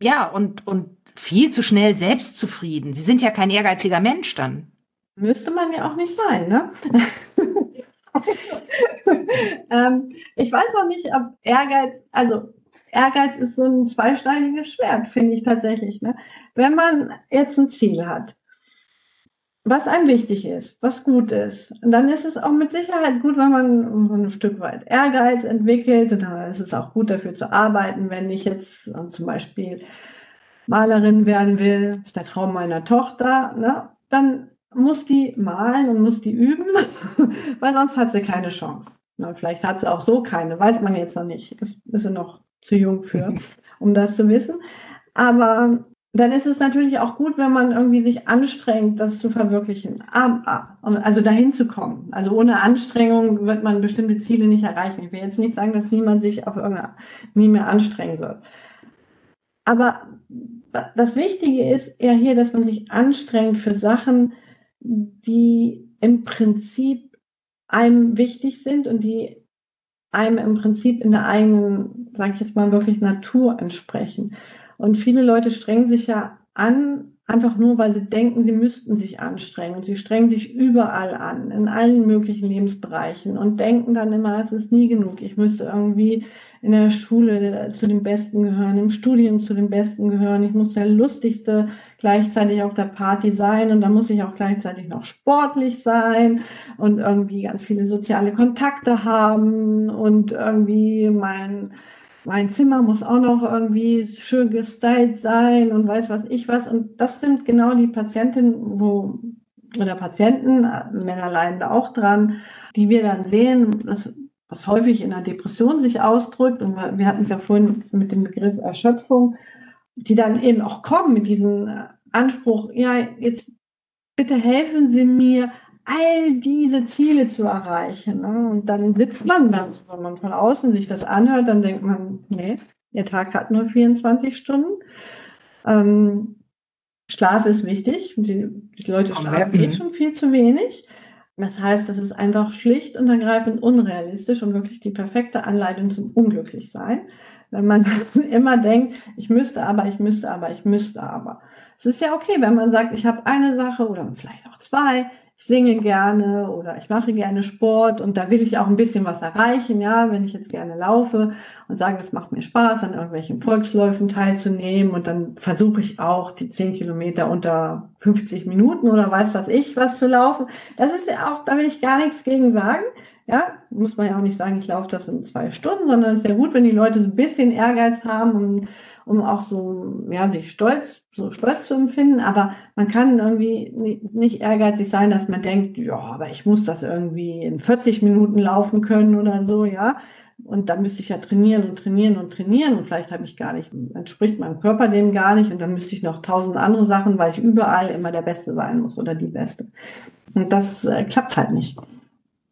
D: ja und und viel zu schnell selbstzufrieden. Sie sind ja kein ehrgeiziger Mensch dann.
B: Müsste man ja auch nicht sein, ne? ähm, ich weiß auch nicht, ob Ehrgeiz, also Ehrgeiz ist so ein zweischneidiges Schwert, finde ich tatsächlich. Ne? Wenn man jetzt ein Ziel hat was einem wichtig ist, was gut ist. Und dann ist es auch mit Sicherheit gut, wenn man ein Stück weit Ehrgeiz entwickelt. Und dann ist es auch gut dafür zu arbeiten, wenn ich jetzt äh, zum Beispiel Malerin werden will, ist der Traum meiner Tochter, ne? dann muss die malen und muss die üben, weil sonst hat sie keine Chance. Na, vielleicht hat sie auch so keine, weiß man jetzt noch nicht. Ist sie noch zu jung für, um das zu wissen. Aber dann ist es natürlich auch gut, wenn man irgendwie sich anstrengt, das zu verwirklichen, also dahin zu kommen. Also ohne Anstrengung wird man bestimmte Ziele nicht erreichen. Ich will jetzt nicht sagen, dass niemand sich auf irgendeine nie mehr anstrengen soll. Aber das Wichtige ist eher hier, dass man sich anstrengt für Sachen, die im Prinzip einem wichtig sind und die einem im Prinzip in der eigenen, sage ich jetzt mal, wirklich Natur entsprechen. Und viele Leute strengen sich ja an, einfach nur, weil sie denken, sie müssten sich anstrengen. Und sie strengen sich überall an, in allen möglichen Lebensbereichen und denken dann immer, es ist nie genug. Ich müsste irgendwie in der Schule zu den Besten gehören, im Studium zu den Besten gehören. Ich muss der Lustigste gleichzeitig auf der Party sein und dann muss ich auch gleichzeitig noch sportlich sein und irgendwie ganz viele soziale Kontakte haben und irgendwie mein mein Zimmer muss auch noch irgendwie schön gestylt sein und weiß was ich was. Und das sind genau die Patientinnen, wo, oder Patienten, Männer leiden da auch dran, die wir dann sehen, was, was häufig in der Depression sich ausdrückt. Und wir hatten es ja vorhin mit dem Begriff Erschöpfung, die dann eben auch kommen mit diesem Anspruch, ja, jetzt bitte helfen Sie mir, all diese Ziele zu erreichen. Ne? Und dann sitzt man dann, wenn man von außen sich das anhört, dann denkt man, nee, der Tag hat nur 24 Stunden. Ähm, Schlaf ist wichtig. Die, die Leute schlafen eh schon viel zu wenig. Das heißt, das ist einfach schlicht und ergreifend unrealistisch und wirklich die perfekte Anleitung zum Unglücklichsein. Wenn man immer denkt, ich müsste aber, ich müsste aber, ich müsste aber. Es ist ja okay, wenn man sagt, ich habe eine Sache oder vielleicht auch zwei, ich singe gerne oder ich mache gerne Sport und da will ich auch ein bisschen was erreichen, ja, wenn ich jetzt gerne laufe und sage, es macht mir Spaß, an irgendwelchen Volksläufen teilzunehmen und dann versuche ich auch die zehn Kilometer unter 50 Minuten oder weiß was ich was zu laufen. Das ist ja auch, da will ich gar nichts gegen sagen. Ja, muss man ja auch nicht sagen, ich laufe das in zwei Stunden, sondern es ist ja gut, wenn die Leute so ein bisschen Ehrgeiz haben und um auch so, ja, sich stolz, so stolz zu empfinden. Aber man kann irgendwie nicht ehrgeizig sein, dass man denkt, ja, aber ich muss das irgendwie in 40 Minuten laufen können oder so, ja. Und dann müsste ich ja trainieren und trainieren und trainieren und vielleicht habe ich gar nicht, entspricht meinem Körper dem gar nicht und dann müsste ich noch tausend andere Sachen, weil ich überall immer der Beste sein muss oder die Beste. Und das äh, klappt halt nicht.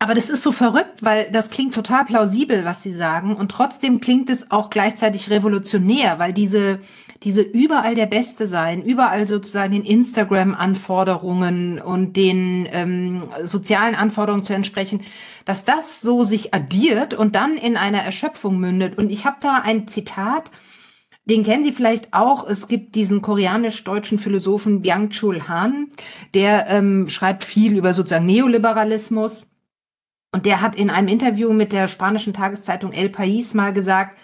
D: Aber das ist so verrückt, weil das klingt total plausibel, was Sie sagen. Und trotzdem klingt es auch gleichzeitig revolutionär, weil diese, diese überall der Beste sein, überall sozusagen den Instagram-Anforderungen und den ähm, sozialen Anforderungen zu entsprechen, dass das so sich addiert und dann in einer Erschöpfung mündet. Und ich habe da ein Zitat, den kennen Sie vielleicht auch. Es gibt diesen koreanisch-deutschen Philosophen Byung-Chul Han, der ähm, schreibt viel über sozusagen Neoliberalismus. Und der hat in einem Interview mit der spanischen Tageszeitung El País mal gesagt,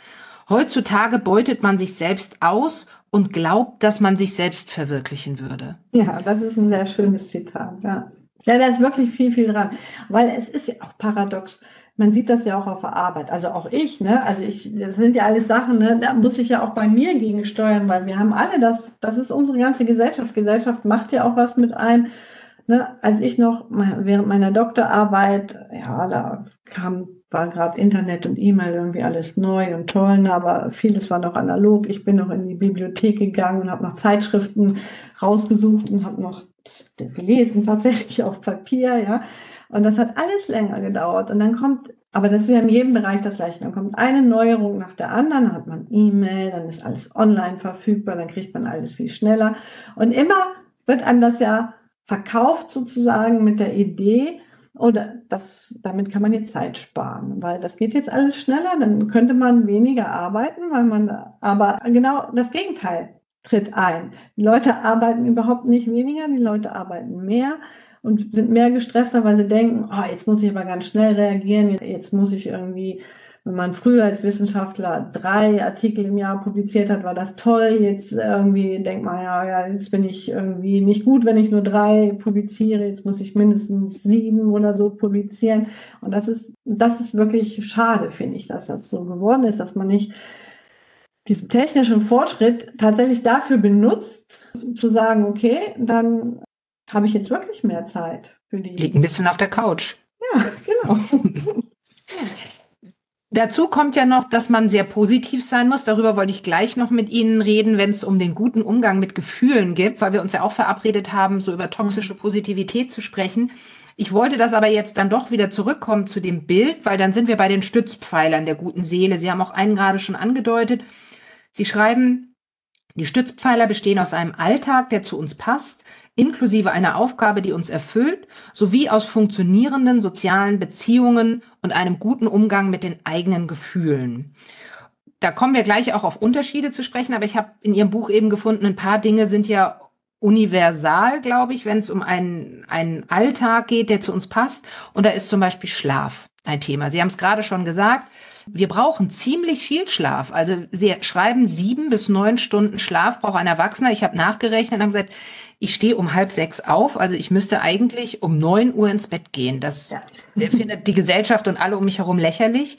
D: heutzutage beutet man sich selbst aus und glaubt, dass man sich selbst verwirklichen würde.
B: Ja, das ist ein sehr schönes Zitat, ja. Ja, da ist wirklich viel, viel dran. Weil es ist ja auch paradox. Man sieht das ja auch auf der Arbeit. Also auch ich, ne? Also ich, das sind ja alles Sachen, ne? Da muss ich ja auch bei mir gegensteuern, weil wir haben alle das, das ist unsere ganze Gesellschaft. Gesellschaft macht ja auch was mit einem. Ne, als ich noch während meiner Doktorarbeit, ja, da kam, war gerade Internet und E-Mail irgendwie alles neu und toll, ne, aber vieles war noch analog. Ich bin noch in die Bibliothek gegangen und habe noch Zeitschriften rausgesucht und habe noch gelesen, tatsächlich auf Papier, ja. Und das hat alles länger gedauert. Und dann kommt, aber das ist ja in jedem Bereich das gleiche. Dann kommt eine Neuerung nach der anderen, dann hat man E-Mail, dann ist alles online verfügbar, dann kriegt man alles viel schneller. Und immer wird einem das ja verkauft sozusagen mit der Idee, oder das, damit kann man jetzt Zeit sparen, weil das geht jetzt alles schneller, dann könnte man weniger arbeiten, weil man, aber genau das Gegenteil tritt ein. Die Leute arbeiten überhaupt nicht weniger, die Leute arbeiten mehr und sind mehr gestresster, weil sie denken, oh, jetzt muss ich aber ganz schnell reagieren, jetzt muss ich irgendwie wenn man früher als Wissenschaftler drei Artikel im Jahr publiziert hat, war das toll. Jetzt irgendwie denkt man, ja, ja, jetzt bin ich irgendwie nicht gut, wenn ich nur drei publiziere. Jetzt muss ich mindestens sieben oder so publizieren. Und das ist, das ist wirklich schade, finde ich, dass das so geworden ist, dass man nicht diesen technischen Fortschritt tatsächlich dafür benutzt, zu sagen, okay, dann habe ich jetzt wirklich mehr Zeit für die.
D: Liegt ein bisschen auf der Couch.
B: Ja, genau.
D: Dazu kommt ja noch, dass man sehr positiv sein muss. Darüber wollte ich gleich noch mit Ihnen reden, wenn es um den guten Umgang mit Gefühlen geht, weil wir uns ja auch verabredet haben, so über toxische mhm. Positivität zu sprechen. Ich wollte das aber jetzt dann doch wieder zurückkommen zu dem Bild, weil dann sind wir bei den Stützpfeilern der guten Seele. Sie haben auch einen gerade schon angedeutet. Sie schreiben, die Stützpfeiler bestehen aus einem Alltag, der zu uns passt, inklusive einer Aufgabe, die uns erfüllt, sowie aus funktionierenden sozialen Beziehungen und einem guten Umgang mit den eigenen Gefühlen. Da kommen wir gleich auch auf Unterschiede zu sprechen, aber ich habe in Ihrem Buch eben gefunden, ein paar Dinge sind ja universal, glaube ich, wenn es um einen, einen Alltag geht, der zu uns passt. Und da ist zum Beispiel Schlaf ein Thema. Sie haben es gerade schon gesagt. Wir brauchen ziemlich viel Schlaf. Also Sie schreiben sieben bis neun Stunden Schlaf braucht ein Erwachsener. Ich habe nachgerechnet und habe gesagt, ich stehe um halb sechs auf, also ich müsste eigentlich um neun Uhr ins Bett gehen. Das ja. findet die Gesellschaft und alle um mich herum lächerlich.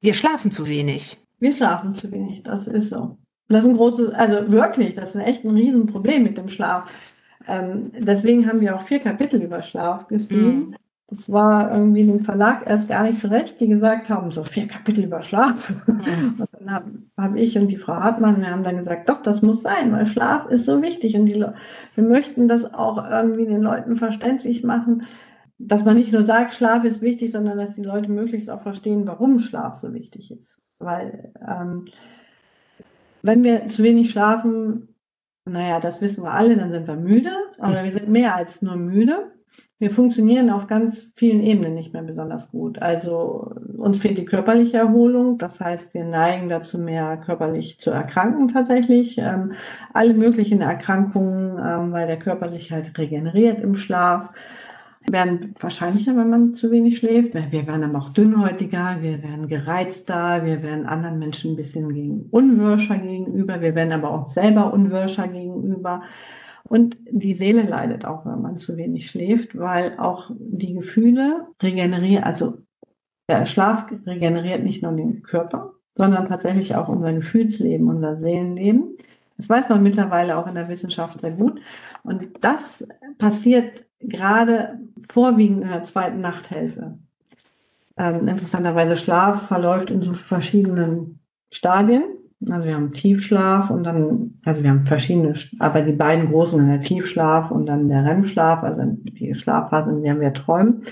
D: Wir schlafen zu wenig.
B: Wir schlafen zu wenig, das ist so. Das ist ein großes, also wirklich, das ist echt ein Riesenproblem mit dem Schlaf. Ähm, deswegen haben wir auch vier Kapitel über Schlaf geschrieben. Mhm. Das war irgendwie dem Verlag erst gar nicht so recht, die gesagt haben, so vier Kapitel über Schlaf. Mhm. Und dann habe hab ich und die Frau Hartmann, wir haben dann gesagt, doch, das muss sein, weil Schlaf ist so wichtig. Und die, wir möchten das auch irgendwie den Leuten verständlich machen, dass man nicht nur sagt, Schlaf ist wichtig, sondern dass die Leute möglichst auch verstehen, warum Schlaf so wichtig ist. Weil ähm, wenn wir zu wenig schlafen, naja, das wissen wir alle, dann sind wir müde, aber wir sind mehr als nur müde. Wir funktionieren auf ganz vielen Ebenen nicht mehr besonders gut. Also uns fehlt die körperliche Erholung, das heißt, wir neigen dazu, mehr körperlich zu erkranken tatsächlich. Ähm, alle möglichen Erkrankungen, ähm, weil der Körper sich halt regeneriert im Schlaf werden wahrscheinlicher, wenn man zu wenig schläft. Wir werden aber auch dünnhäutiger, wir werden gereizter, wir werden anderen Menschen ein bisschen gegen unwürscher gegenüber, wir werden aber auch selber unwürscher gegenüber. Und die Seele leidet auch, wenn man zu wenig schläft, weil auch die Gefühle regenerieren, also der Schlaf regeneriert nicht nur den Körper, sondern tatsächlich auch unser Gefühlsleben, unser Seelenleben. Das weiß man mittlerweile auch in der Wissenschaft sehr gut. Und das passiert gerade vorwiegend in der zweiten Nachthälfte. Ähm, interessanterweise Schlaf verläuft in so verschiedenen Stadien. Also wir haben Tiefschlaf und dann, also wir haben verschiedene, aber die beiden großen der Tiefschlaf und dann der REM-Schlaf, also die Schlafphasen, in denen wir träumen.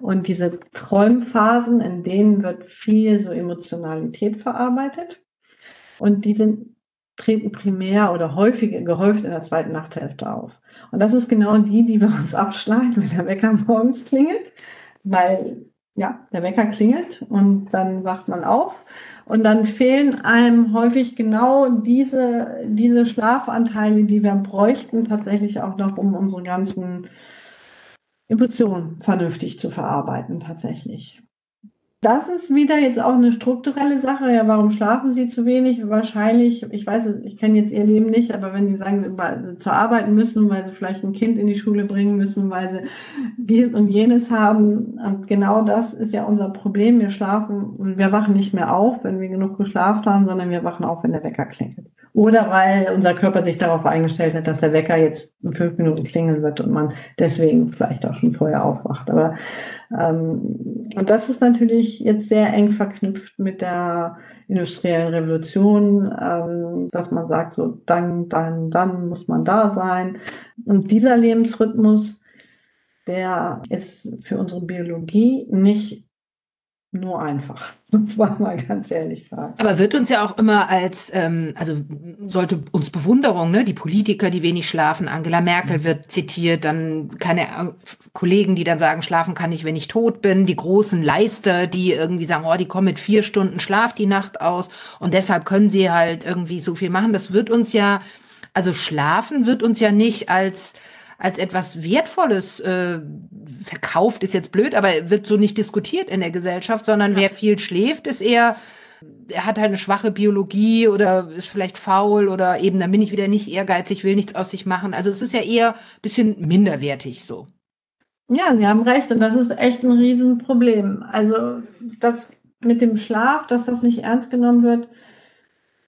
B: Und diese Träumphasen, in denen wird viel so Emotionalität verarbeitet. Und die sind, treten primär oder häufig, gehäuft in der zweiten Nachthälfte auf. Und das ist genau die, die wir uns abschneiden, wenn der Wecker morgens klingelt, weil ja, der Wecker klingelt und dann wacht man auf und dann fehlen einem häufig genau diese, diese Schlafanteile, die wir bräuchten, tatsächlich auch noch, um unsere ganzen Emotionen vernünftig zu verarbeiten, tatsächlich das ist wieder jetzt auch eine strukturelle Sache. Ja, warum schlafen Sie zu wenig? Wahrscheinlich, ich weiß es, ich kenne jetzt Ihr Leben nicht, aber wenn Sie sagen, Sie zu arbeiten müssen, weil Sie vielleicht ein Kind in die Schule bringen müssen, weil Sie dies und jenes haben, und genau das ist ja unser Problem. Wir schlafen und wir wachen nicht mehr auf, wenn wir genug geschlafen haben, sondern wir wachen auf, wenn der Wecker klingelt. Oder weil unser Körper sich darauf eingestellt hat, dass der Wecker jetzt in fünf Minuten klingeln wird und man deswegen vielleicht auch schon vorher aufwacht. Aber ähm, und das ist natürlich jetzt sehr eng verknüpft mit der industriellen Revolution, ähm, dass man sagt, so dann, dann, dann muss man da sein. Und dieser Lebensrhythmus, der ist für unsere Biologie nicht nur einfach. Muss man mal ganz ehrlich sagen.
D: Aber wird uns ja auch immer als, ähm, also sollte uns Bewunderung, ne? Die Politiker, die wenig schlafen, Angela Merkel wird zitiert, dann keine äh, Kollegen, die dann sagen, schlafen kann ich, wenn ich tot bin, die großen Leister, die irgendwie sagen, oh, die kommen mit vier Stunden Schlaf die Nacht aus und deshalb können sie halt irgendwie so viel machen. Das wird uns ja, also schlafen wird uns ja nicht als als etwas Wertvolles äh, verkauft, ist jetzt blöd, aber wird so nicht diskutiert in der Gesellschaft, sondern ja. wer viel schläft, ist eher, er hat halt eine schwache Biologie oder ist vielleicht faul oder eben, dann bin ich wieder nicht ehrgeizig, will nichts aus sich machen. Also es ist ja eher ein bisschen minderwertig so.
B: Ja, Sie haben recht und das ist echt ein Riesenproblem. Also das mit dem Schlaf, dass das nicht ernst genommen wird,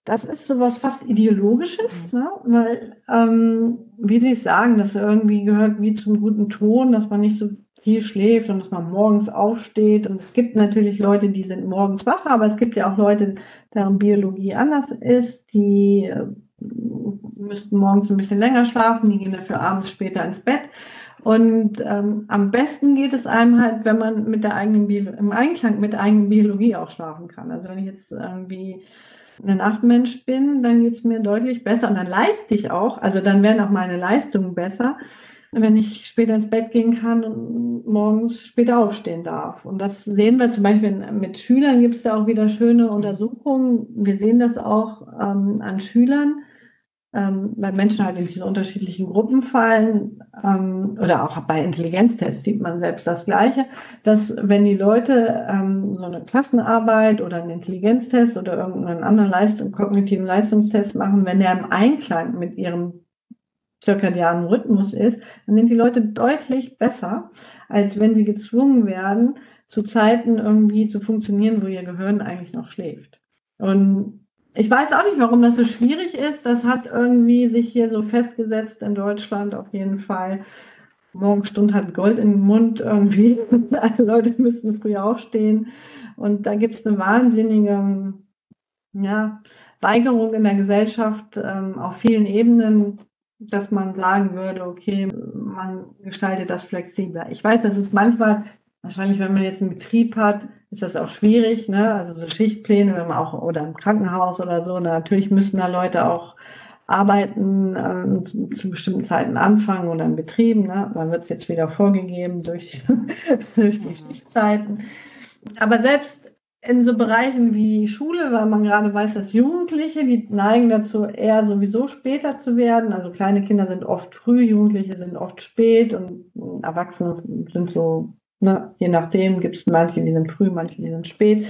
B: das ist sowas fast Ideologisches, mhm. ne? weil, ähm, wie Sie es sagen, das irgendwie gehört wie zum guten Ton, dass man nicht so viel schläft und dass man morgens aufsteht. Und es gibt natürlich Leute, die sind morgens wach, aber es gibt ja auch Leute, deren Biologie anders ist, die äh, müssten morgens ein bisschen länger schlafen, die gehen dafür abends später ins Bett. Und ähm, am besten geht es einem halt, wenn man mit der eigenen Bio im Einklang mit der eigenen Biologie auch schlafen kann. Also wenn ich jetzt irgendwie ein Nachtmensch bin, dann geht es mir deutlich besser und dann leiste ich auch, also dann werden auch meine Leistungen besser, wenn ich später ins Bett gehen kann und morgens später aufstehen darf. Und das sehen wir zum Beispiel mit Schülern, gibt es da auch wieder schöne Untersuchungen. Wir sehen das auch ähm, an Schülern, ähm, weil Menschen halt in diese unterschiedlichen Gruppen fallen, ähm, oder auch bei Intelligenztests sieht man selbst das Gleiche, dass wenn die Leute ähm, so eine Klassenarbeit oder einen Intelligenztest oder irgendeinen anderen Leistung, kognitiven Leistungstest machen, wenn der im Einklang mit ihrem zirkadianen Rhythmus ist, dann sind die Leute deutlich besser, als wenn sie gezwungen werden, zu Zeiten irgendwie zu funktionieren, wo ihr Gehirn eigentlich noch schläft. Und ich weiß auch nicht, warum das so schwierig ist. Das hat irgendwie sich hier so festgesetzt in Deutschland auf jeden Fall. Morgenstund hat Gold im Mund irgendwie. Alle Leute müssen früh aufstehen. Und da gibt es eine wahnsinnige ja, Weigerung in der Gesellschaft ähm, auf vielen Ebenen, dass man sagen würde, okay, man gestaltet das flexibler. Ich weiß, das ist manchmal Wahrscheinlich, wenn man jetzt einen Betrieb hat, ist das auch schwierig, ne? Also so Schichtpläne, wenn man auch oder im Krankenhaus oder so. natürlich müssen da Leute auch arbeiten äh, zu, zu, bestimmten Zeiten anfangen oder in Betrieben. Ne? Dann wird es jetzt wieder vorgegeben durch, durch die Schichtzeiten. Aber selbst in so Bereichen wie Schule, weil man gerade weiß, dass Jugendliche, die neigen dazu, eher sowieso später zu werden. Also kleine Kinder sind oft früh, Jugendliche sind oft spät und Erwachsene sind so Ne? Je nachdem gibt es manche, die sind früh, manche, die sind spät.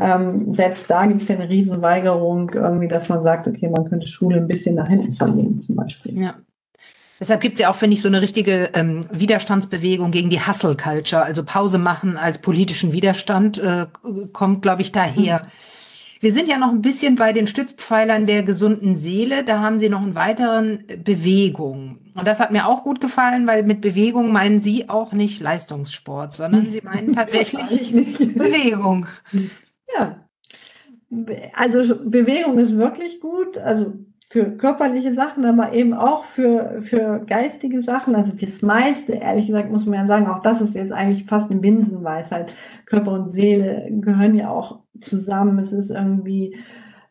B: Ähm, selbst da gibt es ja eine Riesenweigerung, irgendwie, dass man sagt, okay, man könnte Schule ein bisschen nach hinten verlegen, zum Beispiel.
D: Ja. Deshalb gibt es ja auch, finde ich, so eine richtige ähm, Widerstandsbewegung gegen die Hustle Culture, also Pause machen als politischen Widerstand, äh, kommt, glaube ich, daher. Mhm. Wir sind ja noch ein bisschen bei den Stützpfeilern der gesunden Seele. Da haben Sie noch einen weiteren Bewegung. Und das hat mir auch gut gefallen, weil mit Bewegung meinen Sie auch nicht Leistungssport, sondern Sie meinen tatsächlich Bewegung.
B: Ja. Also Bewegung ist wirklich gut. Also für körperliche Sachen, aber eben auch für, für geistige Sachen. Also das meiste, ehrlich gesagt, muss man ja sagen, auch das ist jetzt eigentlich fast eine Binsenweisheit. Körper und Seele gehören ja auch zusammen. Es ist irgendwie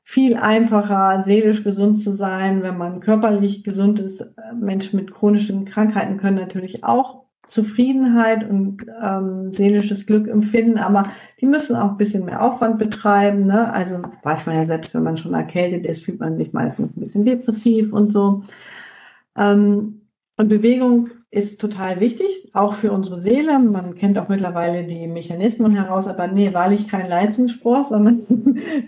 B: viel einfacher, seelisch gesund zu sein, wenn man körperlich gesund ist. Menschen mit chronischen Krankheiten können natürlich auch Zufriedenheit und ähm, seelisches Glück empfinden, aber die müssen auch ein bisschen mehr Aufwand betreiben. Ne? Also weiß man ja selbst, wenn man schon erkältet ist, fühlt man sich meistens ein bisschen depressiv und so. Ähm, und Bewegung ist total wichtig, auch für unsere Seele. Man kennt auch mittlerweile die Mechanismen heraus, aber nee, wahrlich kein Leistungssport, sondern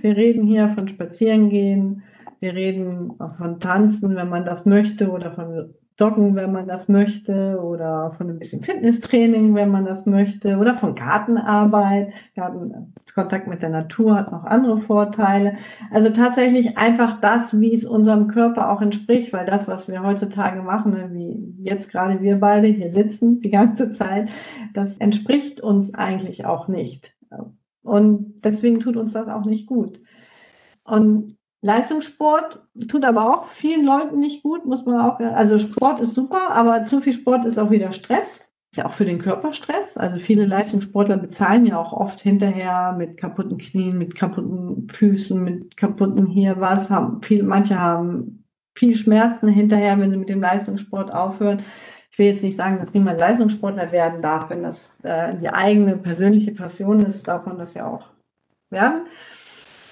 B: wir reden hier von Spazierengehen, wir reden von Tanzen, wenn man das möchte, oder von Joggen, wenn man das möchte, oder von ein bisschen Fitnesstraining, wenn man das möchte, oder von Gartenarbeit. Garten, Kontakt mit der Natur hat noch andere Vorteile. Also tatsächlich einfach das, wie es unserem Körper auch entspricht, weil das, was wir heutzutage machen, ne, wie jetzt gerade wir beide hier sitzen die ganze Zeit, das entspricht uns eigentlich auch nicht. Und deswegen tut uns das auch nicht gut. Und Leistungssport tut aber auch vielen Leuten nicht gut, muss man auch. Also Sport ist super, aber zu viel Sport ist auch wieder Stress. Ist ja auch für den Körper Stress. Also viele Leistungssportler bezahlen ja auch oft hinterher mit kaputten Knien, mit kaputten Füßen, mit kaputten hier was. Haben viel, manche haben viel Schmerzen hinterher, wenn sie mit dem Leistungssport aufhören. Ich will jetzt nicht sagen, dass niemand Leistungssportler werden darf. Wenn das äh, die eigene persönliche Passion ist, darf man das ja auch werden.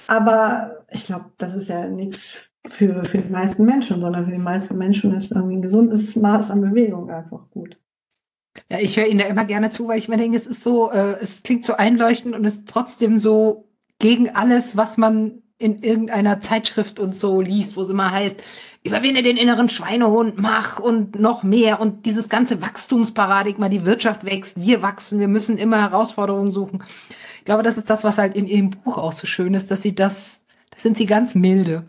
B: Aber ich glaube, das ist ja nichts für, für die meisten Menschen, sondern für die meisten Menschen ist irgendwie ein gesundes Maß an Bewegung einfach gut.
D: Ja, ich höre Ihnen da immer gerne zu, weil ich mir denke, es ist so, äh, es klingt so einleuchtend und ist trotzdem so gegen alles, was man in irgendeiner Zeitschrift und so liest, wo es immer heißt, überwinde den inneren Schweinehund, mach und noch mehr und dieses ganze Wachstumsparadigma, die Wirtschaft wächst, wir wachsen, wir müssen immer Herausforderungen suchen. Ich glaube, das ist das, was halt in ihrem Buch auch so schön ist, dass sie das, da sind sie ganz milde.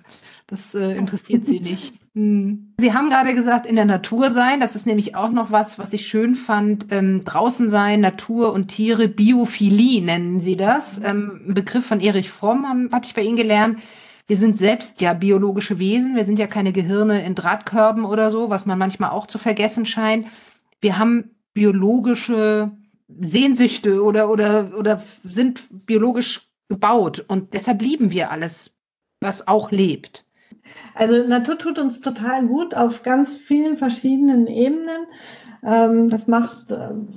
D: Das äh, interessiert sie nicht. Hm. Sie haben gerade gesagt, in der Natur sein. Das ist nämlich auch noch was, was ich schön fand. Ähm, draußen sein, Natur und Tiere, Biophilie nennen sie das. Ähm, ein Begriff von Erich Fromm habe hab ich bei Ihnen gelernt. Wir sind selbst ja biologische Wesen. Wir sind ja keine Gehirne in Drahtkörben oder so, was man manchmal auch zu vergessen scheint. Wir haben biologische Sehnsüchte oder, oder, oder sind biologisch gebaut und deshalb lieben wir alles, was auch lebt.
B: Also Natur tut uns total gut auf ganz vielen verschiedenen Ebenen. Ähm, das macht ähm,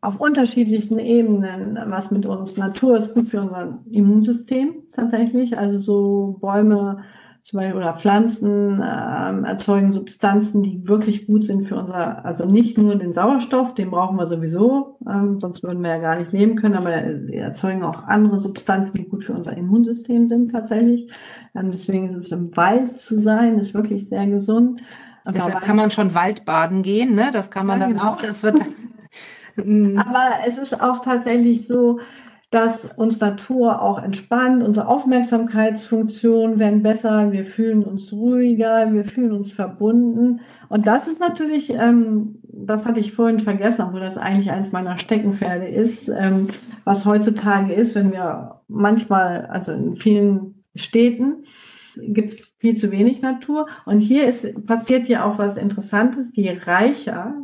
B: auf unterschiedlichsten Ebenen was mit uns. Natur ist gut für unser Immunsystem tatsächlich. Also so Bäume zum Beispiel oder Pflanzen äh, erzeugen Substanzen, die wirklich gut sind für unser, also nicht nur den Sauerstoff, den brauchen wir sowieso, ähm, sonst würden wir ja gar nicht leben können, aber sie erzeugen auch andere Substanzen, die gut für unser Immunsystem sind tatsächlich. Ähm, deswegen ist es im Wald zu sein, ist wirklich sehr gesund.
D: Deshalb kann man schon Waldbaden gehen, ne? Das kann man ja, dann genau. auch, das wird.
B: aber es ist auch tatsächlich so, dass uns Natur auch entspannt, unsere Aufmerksamkeitsfunktionen werden besser, wir fühlen uns ruhiger, wir fühlen uns verbunden. Und das ist natürlich, ähm, das hatte ich vorhin vergessen, obwohl das eigentlich eines meiner Steckenpferde ist, ähm, was heutzutage ist, wenn wir manchmal, also in vielen Städten, gibt es viel zu wenig Natur. Und hier ist, passiert ja auch was Interessantes. Je reicher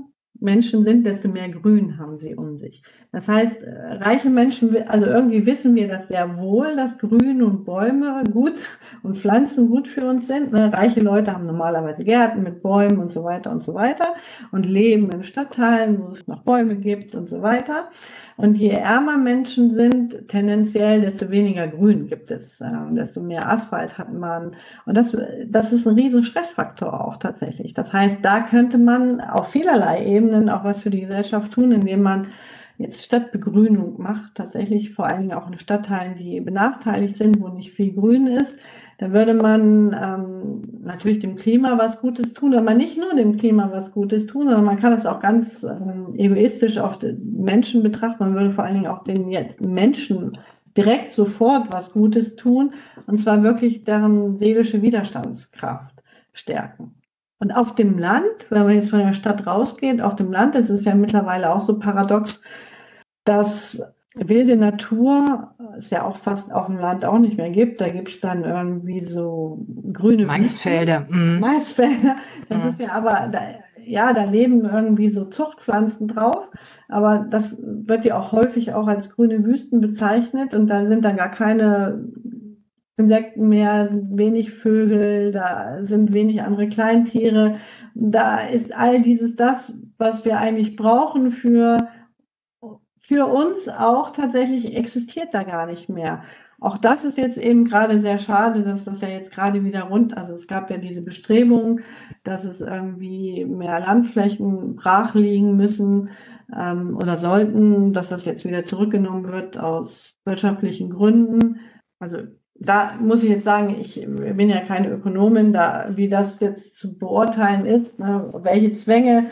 B: Menschen sind, desto mehr Grün haben sie um sich. Das heißt, äh, reiche Menschen, also irgendwie wissen wir das sehr wohl, dass Grün und Bäume gut und Pflanzen gut für uns sind. Ne? Reiche Leute haben normalerweise Gärten mit Bäumen und so weiter und so weiter und leben in Stadtteilen, wo es noch Bäume gibt und so weiter. Und je ärmer Menschen sind, tendenziell, desto weniger Grün gibt es, äh, desto mehr Asphalt hat man. Und das, das ist ein riesen Stressfaktor auch tatsächlich. Das heißt, da könnte man auf vielerlei Ebenen auch was für die Gesellschaft tun, indem man jetzt Stadtbegrünung macht, tatsächlich vor allen Dingen auch in Stadtteilen, die benachteiligt sind, wo nicht viel Grün ist. Da würde man ähm, natürlich dem Klima was Gutes tun, aber nicht nur dem Klima was Gutes tun, sondern man kann es auch ganz ähm, egoistisch auf Menschen betrachten. Man würde vor allen Dingen auch den jetzt Menschen direkt sofort was Gutes tun, und zwar wirklich deren seelische Widerstandskraft stärken. Und auf dem Land, wenn man jetzt von der Stadt rausgeht, auf dem Land, das ist ja mittlerweile auch so paradox, dass wilde Natur es ja auch fast auf dem Land auch nicht mehr gibt. Da gibt es dann irgendwie so grüne
D: Maisfelder.
B: Mhm. Maisfelder. Das mhm. ist ja aber, da, ja, da leben irgendwie so Zuchtpflanzen drauf. Aber das wird ja auch häufig auch als grüne Wüsten bezeichnet. Und da sind dann gar keine Insekten mehr, sind wenig Vögel, da sind wenig andere Kleintiere. Da ist all dieses das, was wir eigentlich brauchen für für uns auch tatsächlich existiert da gar nicht mehr. Auch das ist jetzt eben gerade sehr schade, dass das ja jetzt gerade wieder rund, also es gab ja diese Bestrebung, dass es irgendwie mehr Landflächen brach liegen müssen ähm, oder sollten, dass das jetzt wieder zurückgenommen wird aus wirtschaftlichen Gründen. Also da muss ich jetzt sagen, ich bin ja keine Ökonomin, da wie das jetzt zu beurteilen ist, ne, welche Zwänge